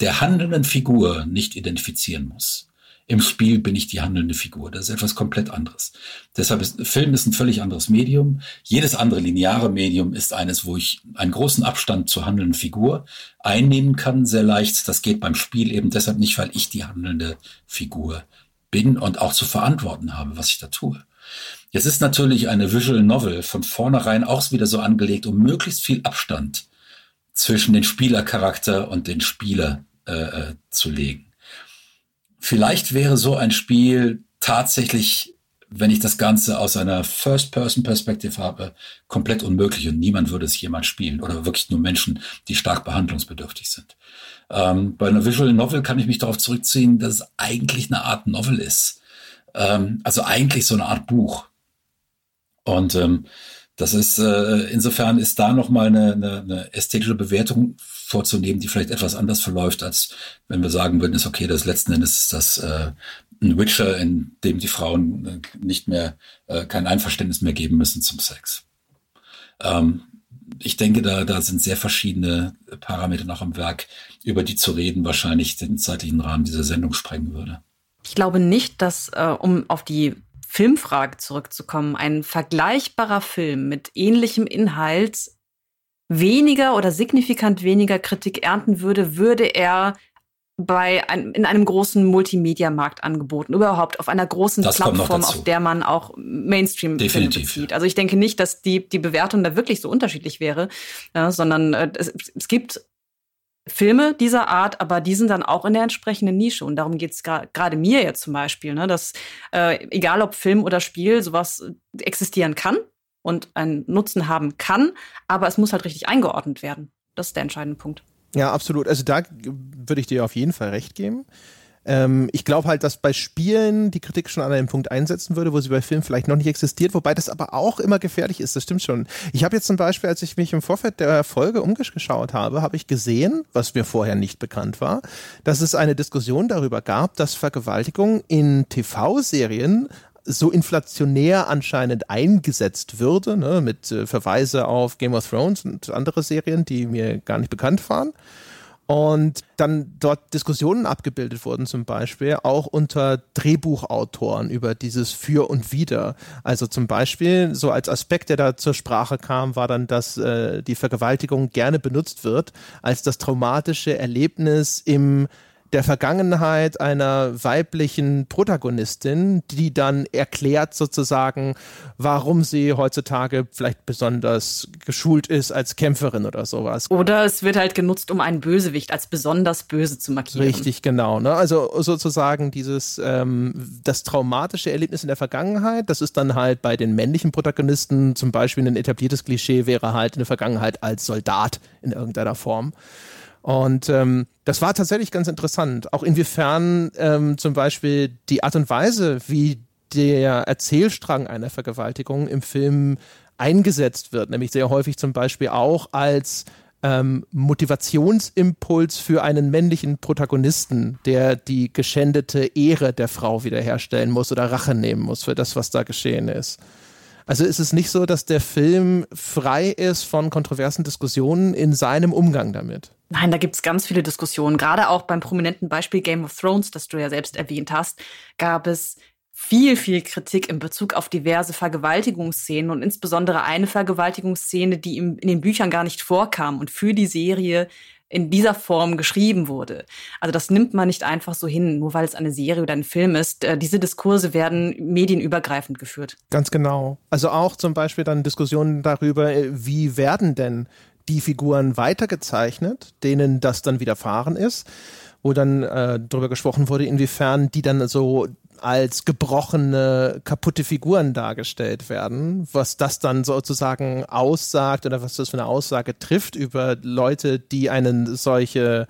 der handelnden Figur nicht identifizieren muss. Im Spiel bin ich die handelnde Figur. Das ist etwas komplett anderes. Deshalb ist Film ist ein völlig anderes Medium. Jedes andere lineare Medium ist eines, wo ich einen großen Abstand zur handelnden Figur einnehmen kann, sehr leicht. Das geht beim Spiel eben deshalb nicht, weil ich die handelnde Figur bin und auch zu verantworten habe, was ich da tue. Jetzt ist natürlich eine Visual Novel von vornherein auch wieder so angelegt, um möglichst viel Abstand zwischen den Spielercharakter und den Spieler äh, äh zu legen. Vielleicht wäre so ein Spiel tatsächlich, wenn ich das Ganze aus einer First-Person-Perspektive habe, komplett unmöglich und niemand würde es jemals spielen oder wirklich nur Menschen, die stark behandlungsbedürftig sind. Ähm, bei einer Visual Novel kann ich mich darauf zurückziehen, dass es eigentlich eine Art Novel ist. Ähm, also eigentlich so eine Art Buch. Und ähm, das ist äh, insofern ist da noch mal eine, eine, eine ästhetische Bewertung vorzunehmen, die vielleicht etwas anders verläuft, als wenn wir sagen würden, ist okay, das letzten Endes ist das äh, ein Witcher, in dem die Frauen äh, nicht mehr äh, kein Einverständnis mehr geben müssen zum Sex. Ähm, ich denke, da, da sind sehr verschiedene Parameter noch am Werk, über die zu reden wahrscheinlich den zeitlichen Rahmen dieser Sendung sprengen würde. Ich glaube nicht, dass, äh, um auf die Filmfrage zurückzukommen, ein vergleichbarer Film mit ähnlichem Inhalt weniger oder signifikant weniger Kritik ernten würde, würde er bei ein, in einem großen Multimedia-Markt angeboten, überhaupt auf einer großen das Plattform, auf der man auch Mainstream-Filme bezieht. Also ich denke nicht, dass die, die Bewertung da wirklich so unterschiedlich wäre, ja, sondern äh, es, es gibt Filme dieser Art, aber die sind dann auch in der entsprechenden Nische. Und darum geht es gerade mir jetzt zum Beispiel, ne, dass äh, egal ob Film oder Spiel, sowas existieren kann und einen Nutzen haben kann, aber es muss halt richtig eingeordnet werden. Das ist der entscheidende Punkt. Ja, absolut. Also da würde ich dir auf jeden Fall recht geben. Ähm, ich glaube halt, dass bei Spielen die Kritik schon an einem Punkt einsetzen würde, wo sie bei Filmen vielleicht noch nicht existiert, wobei das aber auch immer gefährlich ist, das stimmt schon. Ich habe jetzt zum Beispiel, als ich mich im Vorfeld der Folge umgeschaut habe, habe ich gesehen, was mir vorher nicht bekannt war, dass es eine Diskussion darüber gab, dass Vergewaltigung in TV-Serien so inflationär anscheinend eingesetzt würde, ne, mit äh, Verweise auf Game of Thrones und andere Serien, die mir gar nicht bekannt waren und dann dort Diskussionen abgebildet wurden, zum Beispiel auch unter Drehbuchautoren über dieses Für und Wider. Also zum Beispiel, so als Aspekt, der da zur Sprache kam, war dann, dass äh, die Vergewaltigung gerne benutzt wird als das traumatische Erlebnis im der Vergangenheit einer weiblichen Protagonistin, die dann erklärt sozusagen, warum sie heutzutage vielleicht besonders geschult ist als Kämpferin oder sowas. Oder es wird halt genutzt, um einen Bösewicht als besonders böse zu markieren. Richtig, genau. Ne? Also sozusagen dieses, ähm, das traumatische Erlebnis in der Vergangenheit, das ist dann halt bei den männlichen Protagonisten zum Beispiel ein etabliertes Klischee, wäre halt in der Vergangenheit als Soldat in irgendeiner Form. Und ähm, das war tatsächlich ganz interessant. Auch inwiefern ähm, zum Beispiel die Art und Weise, wie der Erzählstrang einer Vergewaltigung im Film eingesetzt wird, nämlich sehr häufig zum Beispiel auch als ähm, Motivationsimpuls für einen männlichen Protagonisten, der die geschändete Ehre der Frau wiederherstellen muss oder Rache nehmen muss für das, was da geschehen ist. Also ist es nicht so, dass der Film frei ist von kontroversen Diskussionen in seinem Umgang damit? Nein, da gibt es ganz viele Diskussionen. Gerade auch beim prominenten Beispiel Game of Thrones, das du ja selbst erwähnt hast, gab es viel, viel Kritik in Bezug auf diverse Vergewaltigungsszenen und insbesondere eine Vergewaltigungsszene, die in den Büchern gar nicht vorkam und für die Serie in dieser Form geschrieben wurde. Also das nimmt man nicht einfach so hin, nur weil es eine Serie oder ein Film ist. Äh, diese Diskurse werden medienübergreifend geführt. Ganz genau. Also auch zum Beispiel dann Diskussionen darüber, äh, wie werden denn die Figuren weitergezeichnet, denen das dann widerfahren ist wo dann äh, darüber gesprochen wurde, inwiefern die dann so als gebrochene, kaputte Figuren dargestellt werden, was das dann sozusagen aussagt oder was das für eine Aussage trifft über Leute, die einen solche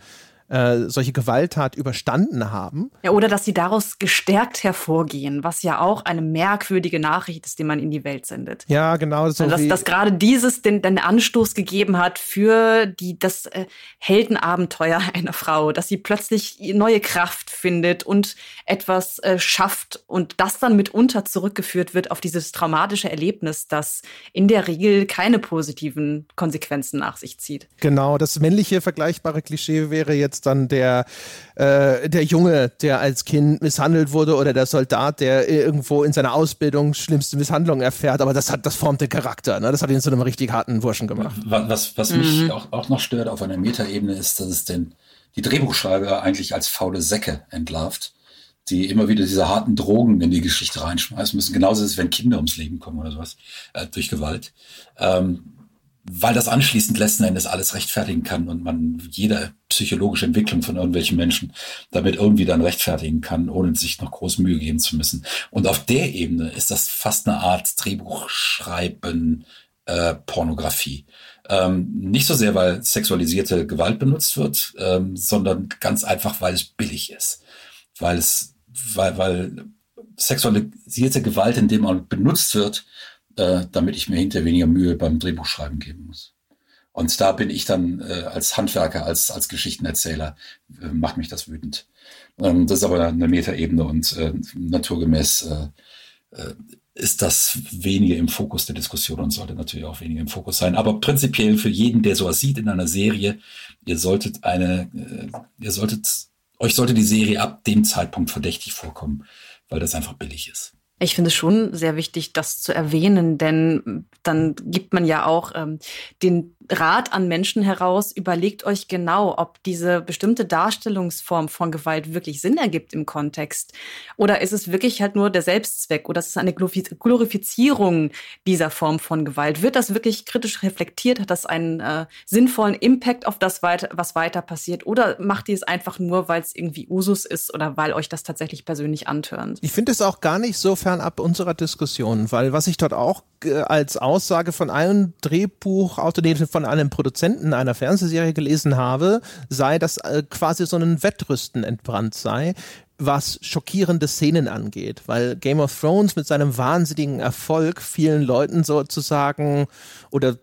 äh, solche Gewalttat überstanden haben. Ja, oder dass sie daraus gestärkt hervorgehen, was ja auch eine merkwürdige Nachricht ist, die man in die Welt sendet. Ja, genau. So also, dass, dass gerade dieses den, den Anstoß gegeben hat für die, das äh, Heldenabenteuer einer Frau, dass sie plötzlich neue Kraft findet und etwas äh, schafft und das dann mitunter zurückgeführt wird auf dieses traumatische Erlebnis, das in der Regel keine positiven Konsequenzen nach sich zieht. Genau, das männliche vergleichbare Klischee wäre jetzt jetzt dann der, äh, der Junge, der als Kind misshandelt wurde oder der Soldat, der irgendwo in seiner Ausbildung schlimmste Misshandlungen erfährt, aber das hat, das formt den Charakter, ne? Das hat ihn zu einem richtig harten Burschen gemacht. Was, was mhm. mich auch, auch noch stört auf einer Metaebene ist, dass es den, die Drehbuchschreiber eigentlich als faule Säcke entlarvt die immer wieder diese harten Drogen in die Geschichte reinschmeißen müssen. Genauso ist es, wenn Kinder ums Leben kommen oder sowas, äh, durch Gewalt. Ähm, weil das anschließend letzten Endes alles rechtfertigen kann und man jede psychologische Entwicklung von irgendwelchen Menschen damit irgendwie dann rechtfertigen kann, ohne sich noch groß Mühe geben zu müssen. Und auf der Ebene ist das fast eine Art Drehbuchschreiben, äh, Pornografie. Ähm, nicht so sehr, weil sexualisierte Gewalt benutzt wird, ähm, sondern ganz einfach, weil es billig ist. Weil es, weil, weil sexualisierte Gewalt in dem Moment benutzt wird, äh, damit ich mir hinter weniger Mühe beim Drehbuchschreiben geben muss. Und da bin ich dann äh, als Handwerker, als, als Geschichtenerzähler, äh, macht mich das wütend. Ähm, das ist aber eine Metaebene und äh, naturgemäß äh, äh, ist das weniger im Fokus der Diskussion und sollte natürlich auch weniger im Fokus sein. Aber prinzipiell für jeden, der sowas sieht in einer Serie, ihr solltet eine, äh, ihr solltet, euch sollte die Serie ab dem Zeitpunkt verdächtig vorkommen, weil das einfach billig ist. Ich finde es schon sehr wichtig, das zu erwähnen, denn dann gibt man ja auch ähm, den Rat an Menschen heraus, überlegt euch genau, ob diese bestimmte Darstellungsform von Gewalt wirklich Sinn ergibt im Kontext. Oder ist es wirklich halt nur der Selbstzweck oder ist es eine Glorifizierung dieser Form von Gewalt? Wird das wirklich kritisch reflektiert? Hat das einen äh, sinnvollen Impact auf das, was weiter passiert? Oder macht ihr es einfach nur, weil es irgendwie Usus ist oder weil euch das tatsächlich persönlich antörnt? Ich finde es auch gar nicht so fernab unserer Diskussion, weil was ich dort auch äh, als Aussage von einem Drehbuchautor, von von einem Produzenten einer Fernsehserie gelesen habe, sei, dass äh, quasi so ein Wettrüsten entbrannt sei, was schockierende Szenen angeht, weil Game of Thrones mit seinem wahnsinnigen Erfolg vielen Leuten sozusagen oder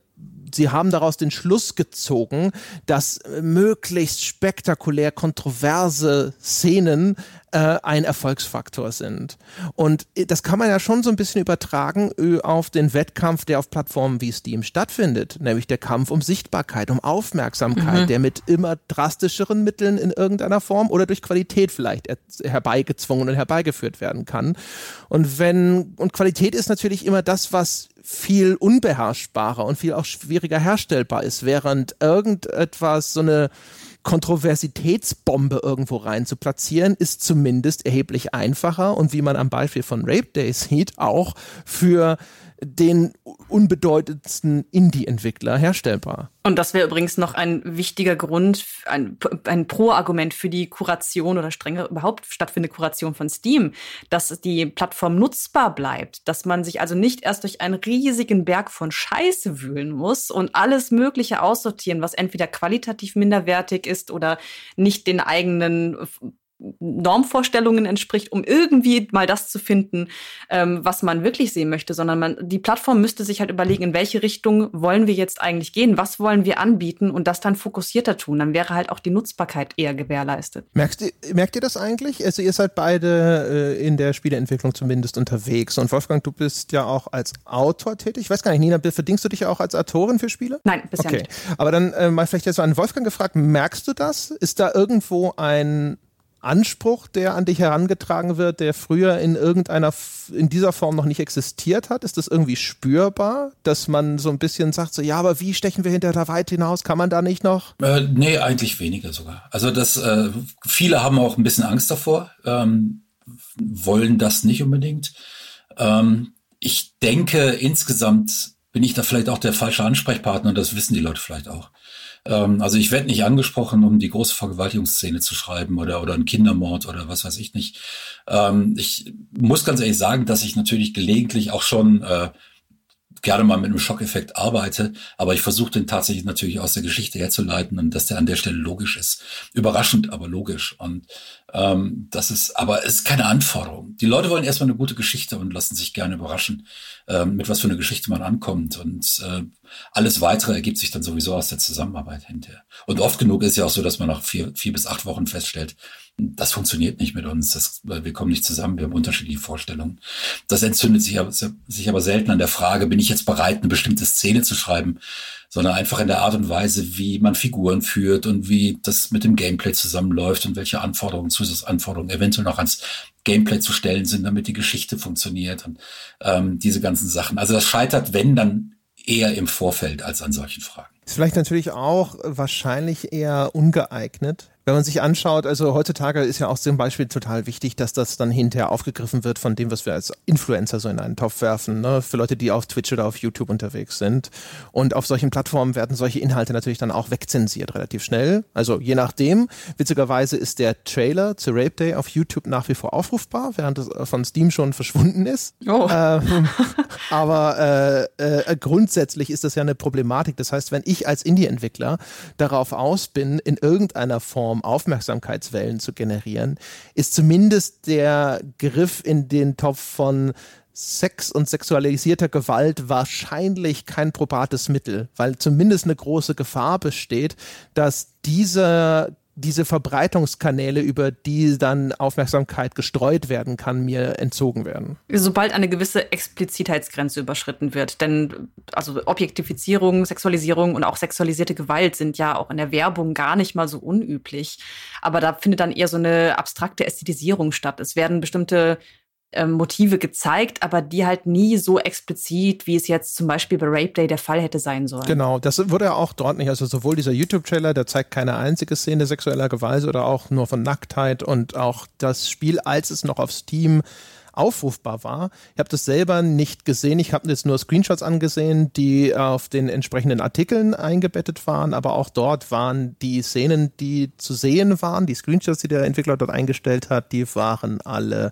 sie haben daraus den Schluss gezogen, dass möglichst spektakulär kontroverse Szenen äh, ein Erfolgsfaktor sind. Und äh, das kann man ja schon so ein bisschen übertragen äh, auf den Wettkampf, der auf Plattformen wie Steam stattfindet, nämlich der Kampf um Sichtbarkeit, um Aufmerksamkeit, mhm. der mit immer drastischeren Mitteln in irgendeiner Form oder durch Qualität vielleicht herbeigezwungen und herbeigeführt werden kann. Und wenn, und Qualität ist natürlich immer das, was viel unbeherrschbarer und viel auch schwieriger herstellbar ist, während irgendetwas so eine Kontroversitätsbombe irgendwo rein zu platzieren, ist zumindest erheblich einfacher und wie man am Beispiel von Rape Day sieht, auch für den unbedeutendsten Indie-Entwickler herstellbar. Und das wäre übrigens noch ein wichtiger Grund, ein, ein Pro-Argument für die Kuration oder strenge überhaupt stattfindende Kuration von Steam, dass die Plattform nutzbar bleibt, dass man sich also nicht erst durch einen riesigen Berg von Scheiße wühlen muss und alles Mögliche aussortieren, was entweder qualitativ minderwertig ist oder nicht den eigenen Normvorstellungen entspricht, um irgendwie mal das zu finden, ähm, was man wirklich sehen möchte, sondern man, die Plattform müsste sich halt überlegen, in welche Richtung wollen wir jetzt eigentlich gehen, was wollen wir anbieten und das dann fokussierter tun. Dann wäre halt auch die Nutzbarkeit eher gewährleistet. Merkt ihr, merkt ihr das eigentlich? Also ihr seid beide äh, in der Spieleentwicklung zumindest unterwegs und Wolfgang, du bist ja auch als Autor tätig. Ich weiß gar nicht, Nina, verdienst du dich ja auch als Autorin für Spiele? Nein, bisher okay. nicht. Aber dann äh, mal vielleicht jetzt so an Wolfgang gefragt, merkst du das? Ist da irgendwo ein Anspruch, der an dich herangetragen wird, der früher in irgendeiner, in dieser Form noch nicht existiert hat? Ist das irgendwie spürbar, dass man so ein bisschen sagt, so, ja, aber wie stechen wir hinter da weit hinaus? Kann man da nicht noch? Äh, nee, eigentlich weniger sogar. Also das, äh, viele haben auch ein bisschen Angst davor, ähm, wollen das nicht unbedingt. Ähm, ich denke, insgesamt bin ich da vielleicht auch der falsche Ansprechpartner und das wissen die Leute vielleicht auch. Ähm, also ich werde nicht angesprochen, um die große Vergewaltigungsszene zu schreiben oder, oder einen Kindermord oder was weiß ich nicht. Ähm, ich muss ganz ehrlich sagen, dass ich natürlich gelegentlich auch schon äh, gerne mal mit einem Schockeffekt arbeite, aber ich versuche den tatsächlich natürlich aus der Geschichte herzuleiten und dass der an der Stelle logisch ist. Überraschend, aber logisch. Und ähm, das ist, aber es ist keine Anforderung. Die Leute wollen erstmal eine gute Geschichte und lassen sich gerne überraschen, ähm, mit was für eine Geschichte man ankommt. Und äh, alles weitere ergibt sich dann sowieso aus der Zusammenarbeit hinterher. Und oft genug ist ja auch so, dass man nach vier, vier bis acht Wochen feststellt, das funktioniert nicht mit uns. Das, wir kommen nicht zusammen. Wir haben unterschiedliche Vorstellungen. Das entzündet sich aber, sich aber selten an der Frage, bin ich jetzt bereit, eine bestimmte Szene zu schreiben, sondern einfach in der Art und Weise, wie man Figuren führt und wie das mit dem Gameplay zusammenläuft und welche Anforderungen, Zusatzanforderungen eventuell noch ans Gameplay zu stellen sind, damit die Geschichte funktioniert und ähm, diese ganzen Sachen. Also das scheitert, wenn dann eher im Vorfeld als an solchen Fragen. Ist vielleicht natürlich auch wahrscheinlich eher ungeeignet, wenn man sich anschaut, also heutzutage ist ja auch zum Beispiel total wichtig, dass das dann hinterher aufgegriffen wird von dem, was wir als Influencer so in einen Topf werfen, ne? für Leute, die auf Twitch oder auf YouTube unterwegs sind. Und auf solchen Plattformen werden solche Inhalte natürlich dann auch wegzensiert relativ schnell. Also je nachdem. Witzigerweise ist der Trailer zu Rape Day auf YouTube nach wie vor aufrufbar, während es von Steam schon verschwunden ist. Oh. Ähm, aber äh, äh, grundsätzlich ist das ja eine Problematik. Das heißt, wenn ich als Indie-Entwickler darauf aus bin, in irgendeiner Form Form Aufmerksamkeitswellen zu generieren, ist zumindest der Griff in den Topf von Sex und sexualisierter Gewalt wahrscheinlich kein probates Mittel, weil zumindest eine große Gefahr besteht, dass dieser diese Verbreitungskanäle, über die dann Aufmerksamkeit gestreut werden kann, mir entzogen werden. Sobald eine gewisse Explizitheitsgrenze überschritten wird. Denn also Objektifizierung, Sexualisierung und auch sexualisierte Gewalt sind ja auch in der Werbung gar nicht mal so unüblich. Aber da findet dann eher so eine abstrakte Ästhetisierung statt. Es werden bestimmte ähm, Motive gezeigt, aber die halt nie so explizit, wie es jetzt zum Beispiel bei Rape Day der Fall hätte sein sollen. Genau, das wurde ja auch dort nicht. Also sowohl dieser YouTube-Trailer, der zeigt keine einzige Szene sexueller Gewalt oder auch nur von Nacktheit und auch das Spiel, als es noch auf Steam aufrufbar war. Ich habe das selber nicht gesehen. Ich habe jetzt nur Screenshots angesehen, die auf den entsprechenden Artikeln eingebettet waren, aber auch dort waren die Szenen, die zu sehen waren, die Screenshots, die der Entwickler dort eingestellt hat, die waren alle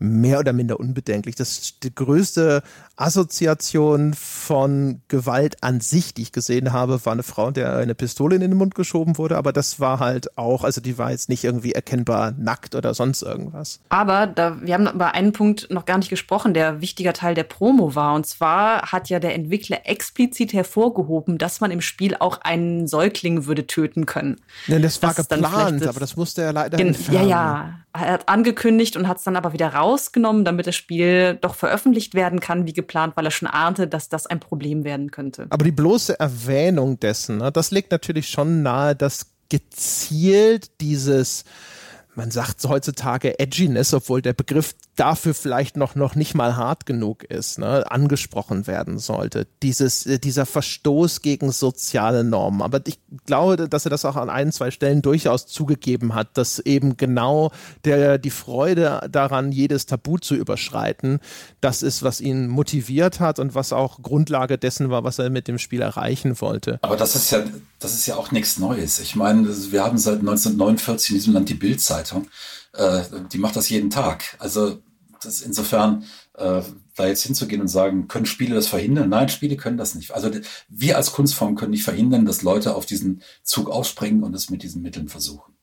mehr oder minder unbedenklich. Das ist die größte Assoziation von Gewalt an sich, die ich gesehen habe, war eine Frau, der eine Pistole in den Mund geschoben wurde, aber das war halt auch, also die war jetzt nicht irgendwie erkennbar nackt oder sonst irgendwas. Aber da, wir haben über einen Punkt noch gar nicht gesprochen, der wichtiger Teil der Promo war. Und zwar hat ja der Entwickler explizit hervorgehoben, dass man im Spiel auch einen Säugling würde töten können. Ja, das war das geplant, aber das musste er leider entfernen. Ja, ja. Er hat angekündigt und hat es dann aber wieder rausgenommen, damit das Spiel doch veröffentlicht werden kann, wie geplant, weil er schon ahnte, dass das ein Problem werden könnte. Aber die bloße Erwähnung dessen, ne, das legt natürlich schon nahe, dass gezielt dieses man sagt heutzutage Edginess, obwohl der Begriff dafür vielleicht noch, noch nicht mal hart genug ist, ne, angesprochen werden sollte. Dieses, äh, dieser Verstoß gegen soziale Normen. Aber ich glaube, dass er das auch an ein, zwei Stellen durchaus zugegeben hat, dass eben genau der, die Freude daran, jedes Tabu zu überschreiten, das ist, was ihn motiviert hat und was auch Grundlage dessen war, was er mit dem Spiel erreichen wollte. Aber das ist ja, das ist ja auch nichts Neues. Ich meine, wir haben seit 1949 in diesem Land die Bildzeitung. Äh, die macht das jeden Tag. Also das insofern äh, da jetzt hinzugehen und sagen, können Spiele das verhindern? Nein, Spiele können das nicht. Also wir als Kunstform können nicht verhindern, dass Leute auf diesen Zug aufspringen und es mit diesen Mitteln versuchen.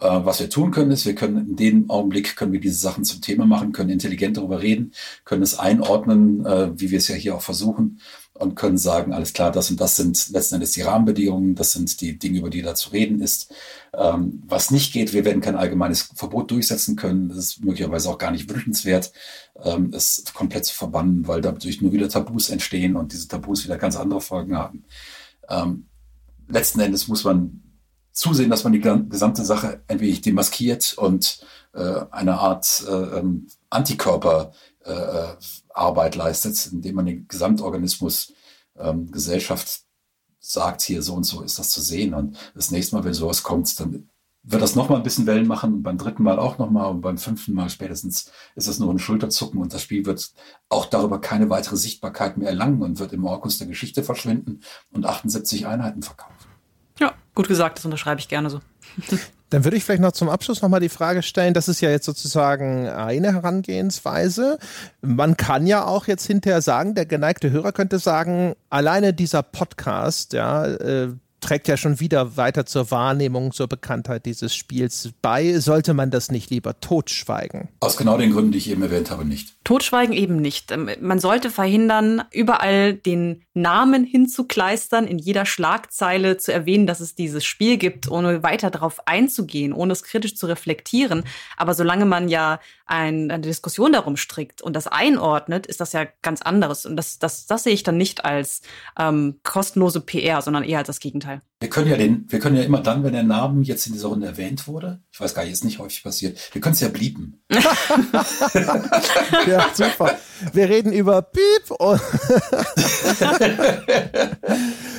Äh, was wir tun können, ist, wir können in dem Augenblick können wir diese Sachen zum Thema machen, können intelligent darüber reden, können es einordnen, äh, wie wir es ja hier auch versuchen und können sagen, alles klar, das und das sind letzten Endes die Rahmenbedingungen, das sind die Dinge, über die da zu reden ist. Ähm, was nicht geht, wir werden kein allgemeines Verbot durchsetzen können. Das ist möglicherweise auch gar nicht wünschenswert, ähm, es komplett zu verbannen, weil dadurch nur wieder Tabus entstehen und diese Tabus wieder ganz andere Folgen haben. Ähm, letzten Endes muss man zusehen, dass man die gesamte Sache entweder demaskiert und äh, eine Art äh, ähm, Antikörperarbeit äh, leistet, indem man den Gesamtorganismus ähm, Gesellschaft sagt, hier so und so ist das zu sehen. Und das nächste Mal, wenn sowas kommt, dann wird das nochmal ein bisschen Wellen machen und beim dritten Mal auch nochmal und beim fünften Mal spätestens ist das nur ein Schulterzucken und das Spiel wird auch darüber keine weitere Sichtbarkeit mehr erlangen und wird im Orkus der Geschichte verschwinden und 78 Einheiten verkaufen. Gut gesagt, das unterschreibe ich gerne so. Dann würde ich vielleicht noch zum Abschluss nochmal die Frage stellen, das ist ja jetzt sozusagen eine Herangehensweise. Man kann ja auch jetzt hinterher sagen, der geneigte Hörer könnte sagen, alleine dieser Podcast, ja, äh, trägt ja schon wieder weiter zur Wahrnehmung, zur Bekanntheit dieses Spiels bei. Sollte man das nicht lieber totschweigen? Aus genau den Gründen, die ich eben erwähnt habe, nicht. Totschweigen eben nicht. Ähm, man sollte verhindern, überall den Namen hinzukleistern, in jeder Schlagzeile zu erwähnen, dass es dieses Spiel gibt, ohne weiter darauf einzugehen, ohne es kritisch zu reflektieren. Aber solange man ja ein, eine Diskussion darum strickt und das einordnet, ist das ja ganz anderes. Und das, das, das sehe ich dann nicht als ähm, kostenlose PR, sondern eher als das Gegenteil. Wir können ja den, wir können ja immer dann, wenn der Name jetzt in dieser Runde erwähnt wurde, ich weiß gar nicht, ist nicht häufig passiert, wir können es ja blieben. ja, super. Wir reden über Piep und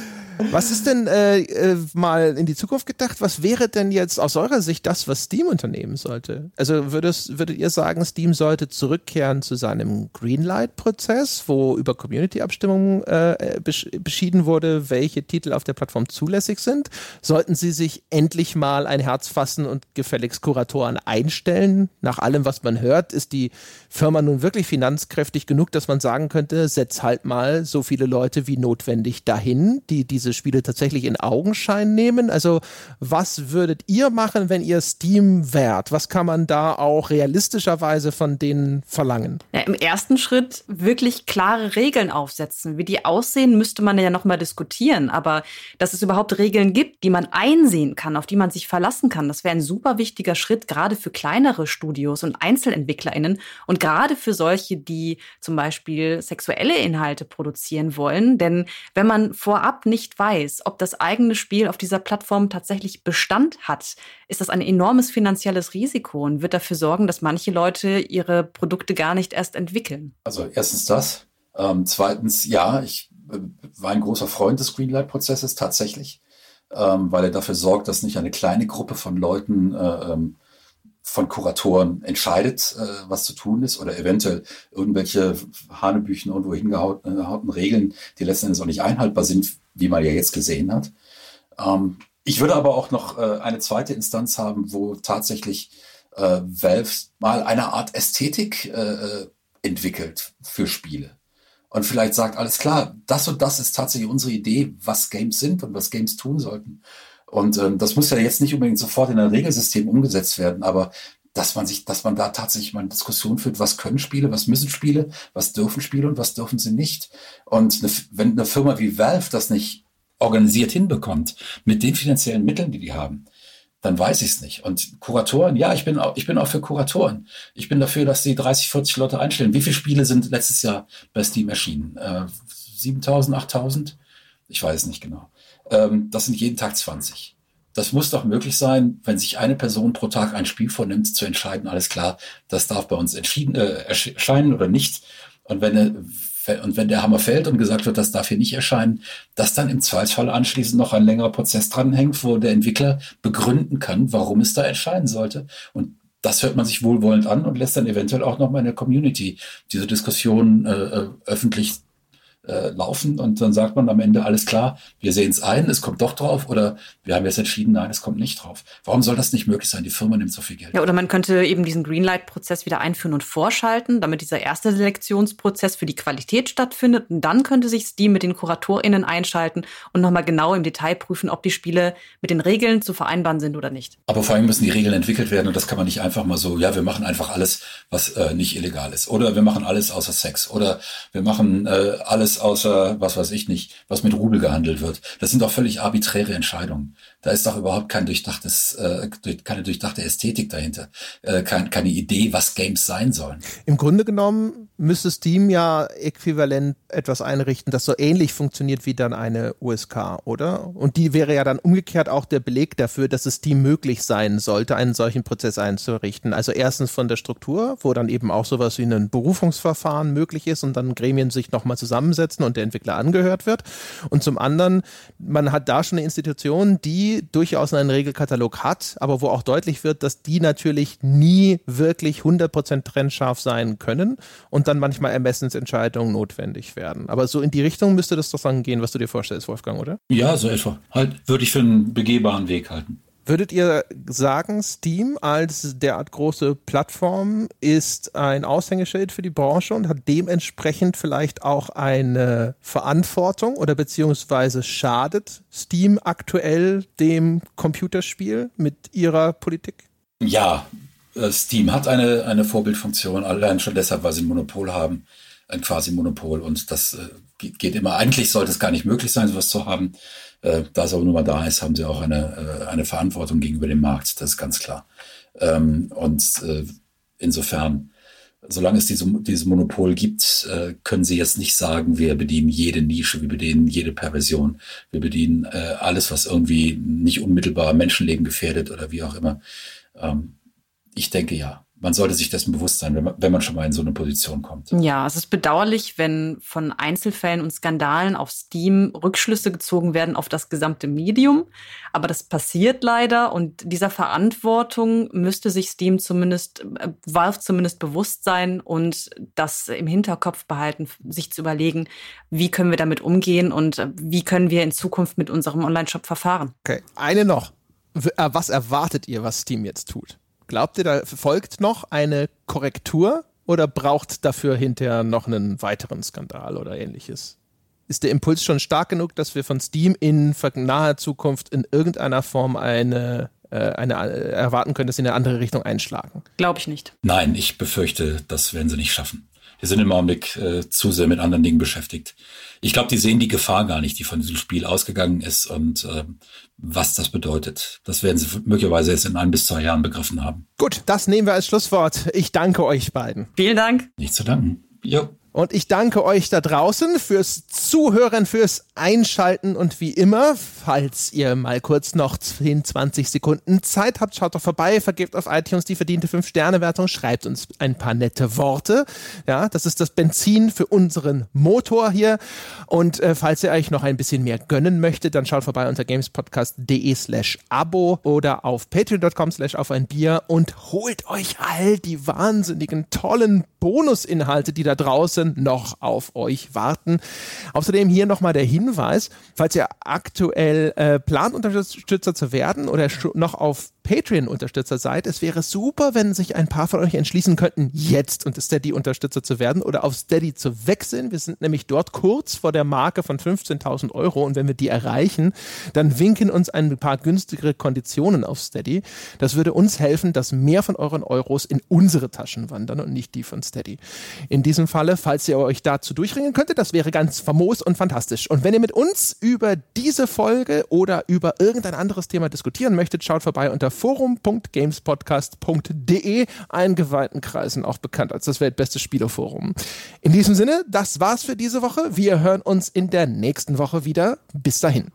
Was ist denn äh, äh, mal in die Zukunft gedacht? Was wäre denn jetzt aus eurer Sicht das, was Steam unternehmen sollte? Also würdest, würdet ihr sagen, Steam sollte zurückkehren zu seinem Greenlight-Prozess, wo über Community-Abstimmungen äh, beschieden wurde, welche Titel auf der Plattform zulässig sind? Sollten sie sich endlich mal ein Herz fassen und gefälligst Kuratoren einstellen? Nach allem, was man hört, ist die Firma nun wirklich finanzkräftig genug, dass man sagen könnte, setz halt mal so viele Leute wie notwendig dahin, die diese Spiele tatsächlich in Augenschein nehmen. Also was würdet ihr machen, wenn ihr Steam wärt? Was kann man da auch realistischerweise von denen verlangen? Ja, Im ersten Schritt wirklich klare Regeln aufsetzen. Wie die aussehen, müsste man ja nochmal diskutieren. Aber dass es überhaupt Regeln gibt, die man einsehen kann, auf die man sich verlassen kann, das wäre ein super wichtiger Schritt, gerade für kleinere Studios und EinzelentwicklerInnen und gerade für solche, die zum Beispiel sexuelle Inhalte produzieren wollen. Denn wenn man vorab nicht weiß, ob das eigene Spiel auf dieser Plattform tatsächlich Bestand hat, ist das ein enormes finanzielles Risiko und wird dafür sorgen, dass manche Leute ihre Produkte gar nicht erst entwickeln. Also erstens das. Ähm, zweitens, ja, ich äh, war ein großer Freund des Greenlight-Prozesses tatsächlich, ähm, weil er dafür sorgt, dass nicht eine kleine Gruppe von Leuten äh, ähm, von Kuratoren entscheidet, äh, was zu tun ist oder eventuell irgendwelche Hanebüchen irgendwo hingehauten äh, Regeln, die letzten Endes auch nicht einhaltbar sind, wie man ja jetzt gesehen hat. Ähm, ich würde aber auch noch äh, eine zweite Instanz haben, wo tatsächlich äh, Valve mal eine Art Ästhetik äh, äh, entwickelt für Spiele. Und vielleicht sagt, alles klar, das und das ist tatsächlich unsere Idee, was Games sind und was Games tun sollten. Und ähm, das muss ja jetzt nicht unbedingt sofort in ein Regelsystem umgesetzt werden, aber dass man sich, dass man da tatsächlich mal eine Diskussion führt, was können Spiele, was müssen Spiele, was dürfen Spiele und was dürfen sie nicht. Und eine, wenn eine Firma wie Valve das nicht organisiert hinbekommt, mit den finanziellen Mitteln, die die haben, dann weiß ich es nicht. Und Kuratoren, ja, ich bin auch, ich bin auch für Kuratoren. Ich bin dafür, dass sie 30, 40 Leute einstellen. Wie viele Spiele sind letztes Jahr bei Steam erschienen? Äh, 7000, 8000? Ich weiß es nicht genau. Ähm, das sind jeden Tag 20. das muss doch möglich sein, wenn sich eine Person pro Tag ein Spiel vornimmt, zu entscheiden, alles klar, das darf bei uns entschieden, äh, erscheinen oder nicht. Und wenn, und wenn der Hammer fällt und gesagt wird, das darf hier nicht erscheinen, dass dann im Zweifelsfall anschließend noch ein längerer Prozess dranhängt, wo der Entwickler begründen kann, warum es da erscheinen sollte. Und das hört man sich wohlwollend an und lässt dann eventuell auch noch mal in der Community diese Diskussion äh, äh öffentlich äh, laufen und dann sagt man am Ende, alles klar, wir sehen es ein, es kommt doch drauf oder wir haben jetzt entschieden, nein, es kommt nicht drauf. Warum soll das nicht möglich sein? Die Firma nimmt so viel Geld. Ja, oder man könnte eben diesen Greenlight-Prozess wieder einführen und vorschalten, damit dieser erste Selektionsprozess für die Qualität stattfindet und dann könnte sich Steam mit den KuratorInnen einschalten und nochmal genau im Detail prüfen, ob die Spiele mit den Regeln zu vereinbaren sind oder nicht. Aber vor allem müssen die Regeln entwickelt werden und das kann man nicht einfach mal so, ja, wir machen einfach alles, was äh, nicht illegal ist oder wir machen alles außer Sex oder wir machen äh, alles alles außer, was weiß ich nicht, was mit Rubel gehandelt wird. Das sind doch völlig arbiträre Entscheidungen. Da ist doch überhaupt kein durchdachtes, äh, keine durchdachte Ästhetik dahinter, äh, kein, keine Idee, was Games sein sollen. Im Grunde genommen müsste Steam ja äquivalent etwas einrichten, das so ähnlich funktioniert wie dann eine USK, oder? Und die wäre ja dann umgekehrt auch der Beleg dafür, dass es Steam möglich sein sollte, einen solchen Prozess einzurichten. Also erstens von der Struktur, wo dann eben auch sowas wie ein Berufungsverfahren möglich ist und dann Gremien sich nochmal zusammensetzen und der Entwickler angehört wird. Und zum anderen, man hat da schon eine Institution, die durchaus einen Regelkatalog hat, aber wo auch deutlich wird, dass die natürlich nie wirklich 100% trennscharf sein können und dann manchmal Ermessensentscheidungen notwendig werden. Aber so in die Richtung müsste das doch dann gehen, was du dir vorstellst, Wolfgang, oder? Ja, so etwa. Halt, würde ich für einen begehbaren Weg halten. Würdet ihr sagen, Steam als derart große Plattform ist ein Aushängeschild für die Branche und hat dementsprechend vielleicht auch eine Verantwortung oder beziehungsweise schadet Steam aktuell dem Computerspiel mit ihrer Politik? Ja, äh, Steam hat eine, eine Vorbildfunktion, allein schon deshalb, weil sie ein Monopol haben, ein quasi Monopol und das äh, geht immer. Eigentlich sollte es gar nicht möglich sein, sowas zu haben. Äh, da es aber nun mal da ist, haben sie auch eine, äh, eine Verantwortung gegenüber dem Markt, das ist ganz klar. Ähm, und äh, insofern, solange es diese, dieses Monopol gibt, äh, können sie jetzt nicht sagen, wir bedienen jede Nische, wir bedienen jede Perversion, wir bedienen alles, was irgendwie nicht unmittelbar Menschenleben gefährdet oder wie auch immer. Ähm, ich denke ja man sollte sich dessen bewusst sein, wenn man, wenn man schon mal in so eine Position kommt. Ja, es ist bedauerlich, wenn von Einzelfällen und Skandalen auf Steam Rückschlüsse gezogen werden auf das gesamte Medium. Aber das passiert leider und dieser Verantwortung müsste sich Steam zumindest, äh, Valve zumindest bewusst sein und das im Hinterkopf behalten, sich zu überlegen, wie können wir damit umgehen und äh, wie können wir in Zukunft mit unserem Online-Shop verfahren. Okay, eine noch. Äh, was erwartet ihr, was Steam jetzt tut? Glaubt ihr, da folgt noch eine Korrektur oder braucht dafür hinterher noch einen weiteren Skandal oder ähnliches? Ist der Impuls schon stark genug, dass wir von Steam in naher Zukunft in irgendeiner Form eine, äh, eine äh, erwarten können, dass sie in eine andere Richtung einschlagen? Glaube ich nicht. Nein, ich befürchte, das werden sie nicht schaffen. Wir sind im Augenblick äh, zu sehr mit anderen Dingen beschäftigt. Ich glaube, die sehen die Gefahr gar nicht, die von diesem Spiel ausgegangen ist und äh, was das bedeutet. Das werden sie möglicherweise jetzt in ein bis zwei Jahren begriffen haben. Gut, das nehmen wir als Schlusswort. Ich danke euch beiden. Vielen Dank. Nicht zu danken. Jo. Und ich danke euch da draußen fürs Zuhören, fürs Einschalten und wie immer, falls ihr mal kurz noch 10, 20 Sekunden Zeit habt, schaut doch vorbei, vergebt auf iTunes die verdiente 5-Sterne-Wertung, schreibt uns ein paar nette Worte. Ja, das ist das Benzin für unseren Motor hier. Und äh, falls ihr euch noch ein bisschen mehr gönnen möchtet, dann schaut vorbei unter gamespodcast.de slash Abo oder auf patreon.com slash auf ein Bier und holt euch all die wahnsinnigen, tollen Bonusinhalte, die da draußen noch auf euch warten. Außerdem hier nochmal der Hinweis, falls ihr aktuell äh, plant, Unterstützer zu werden oder noch auf Patreon-Unterstützer seid, es wäre super, wenn sich ein paar von euch entschließen könnten, jetzt unter Steady-Unterstützer zu werden oder auf Steady zu wechseln. Wir sind nämlich dort kurz vor der Marke von 15.000 Euro und wenn wir die erreichen, dann winken uns ein paar günstigere Konditionen auf Steady. Das würde uns helfen, dass mehr von euren Euros in unsere Taschen wandern und nicht die von Steady. In diesem Falle, falls ihr euch dazu durchringen könntet, das wäre ganz famos und fantastisch. Und wenn ihr mit uns über diese Folge oder über irgendein anderes Thema diskutieren möchtet, schaut vorbei unter forum.gamespodcast.de, eingeweihten Kreisen auch bekannt als das weltbeste Spieleforum. In diesem Sinne, das war's für diese Woche. Wir hören uns in der nächsten Woche wieder. Bis dahin.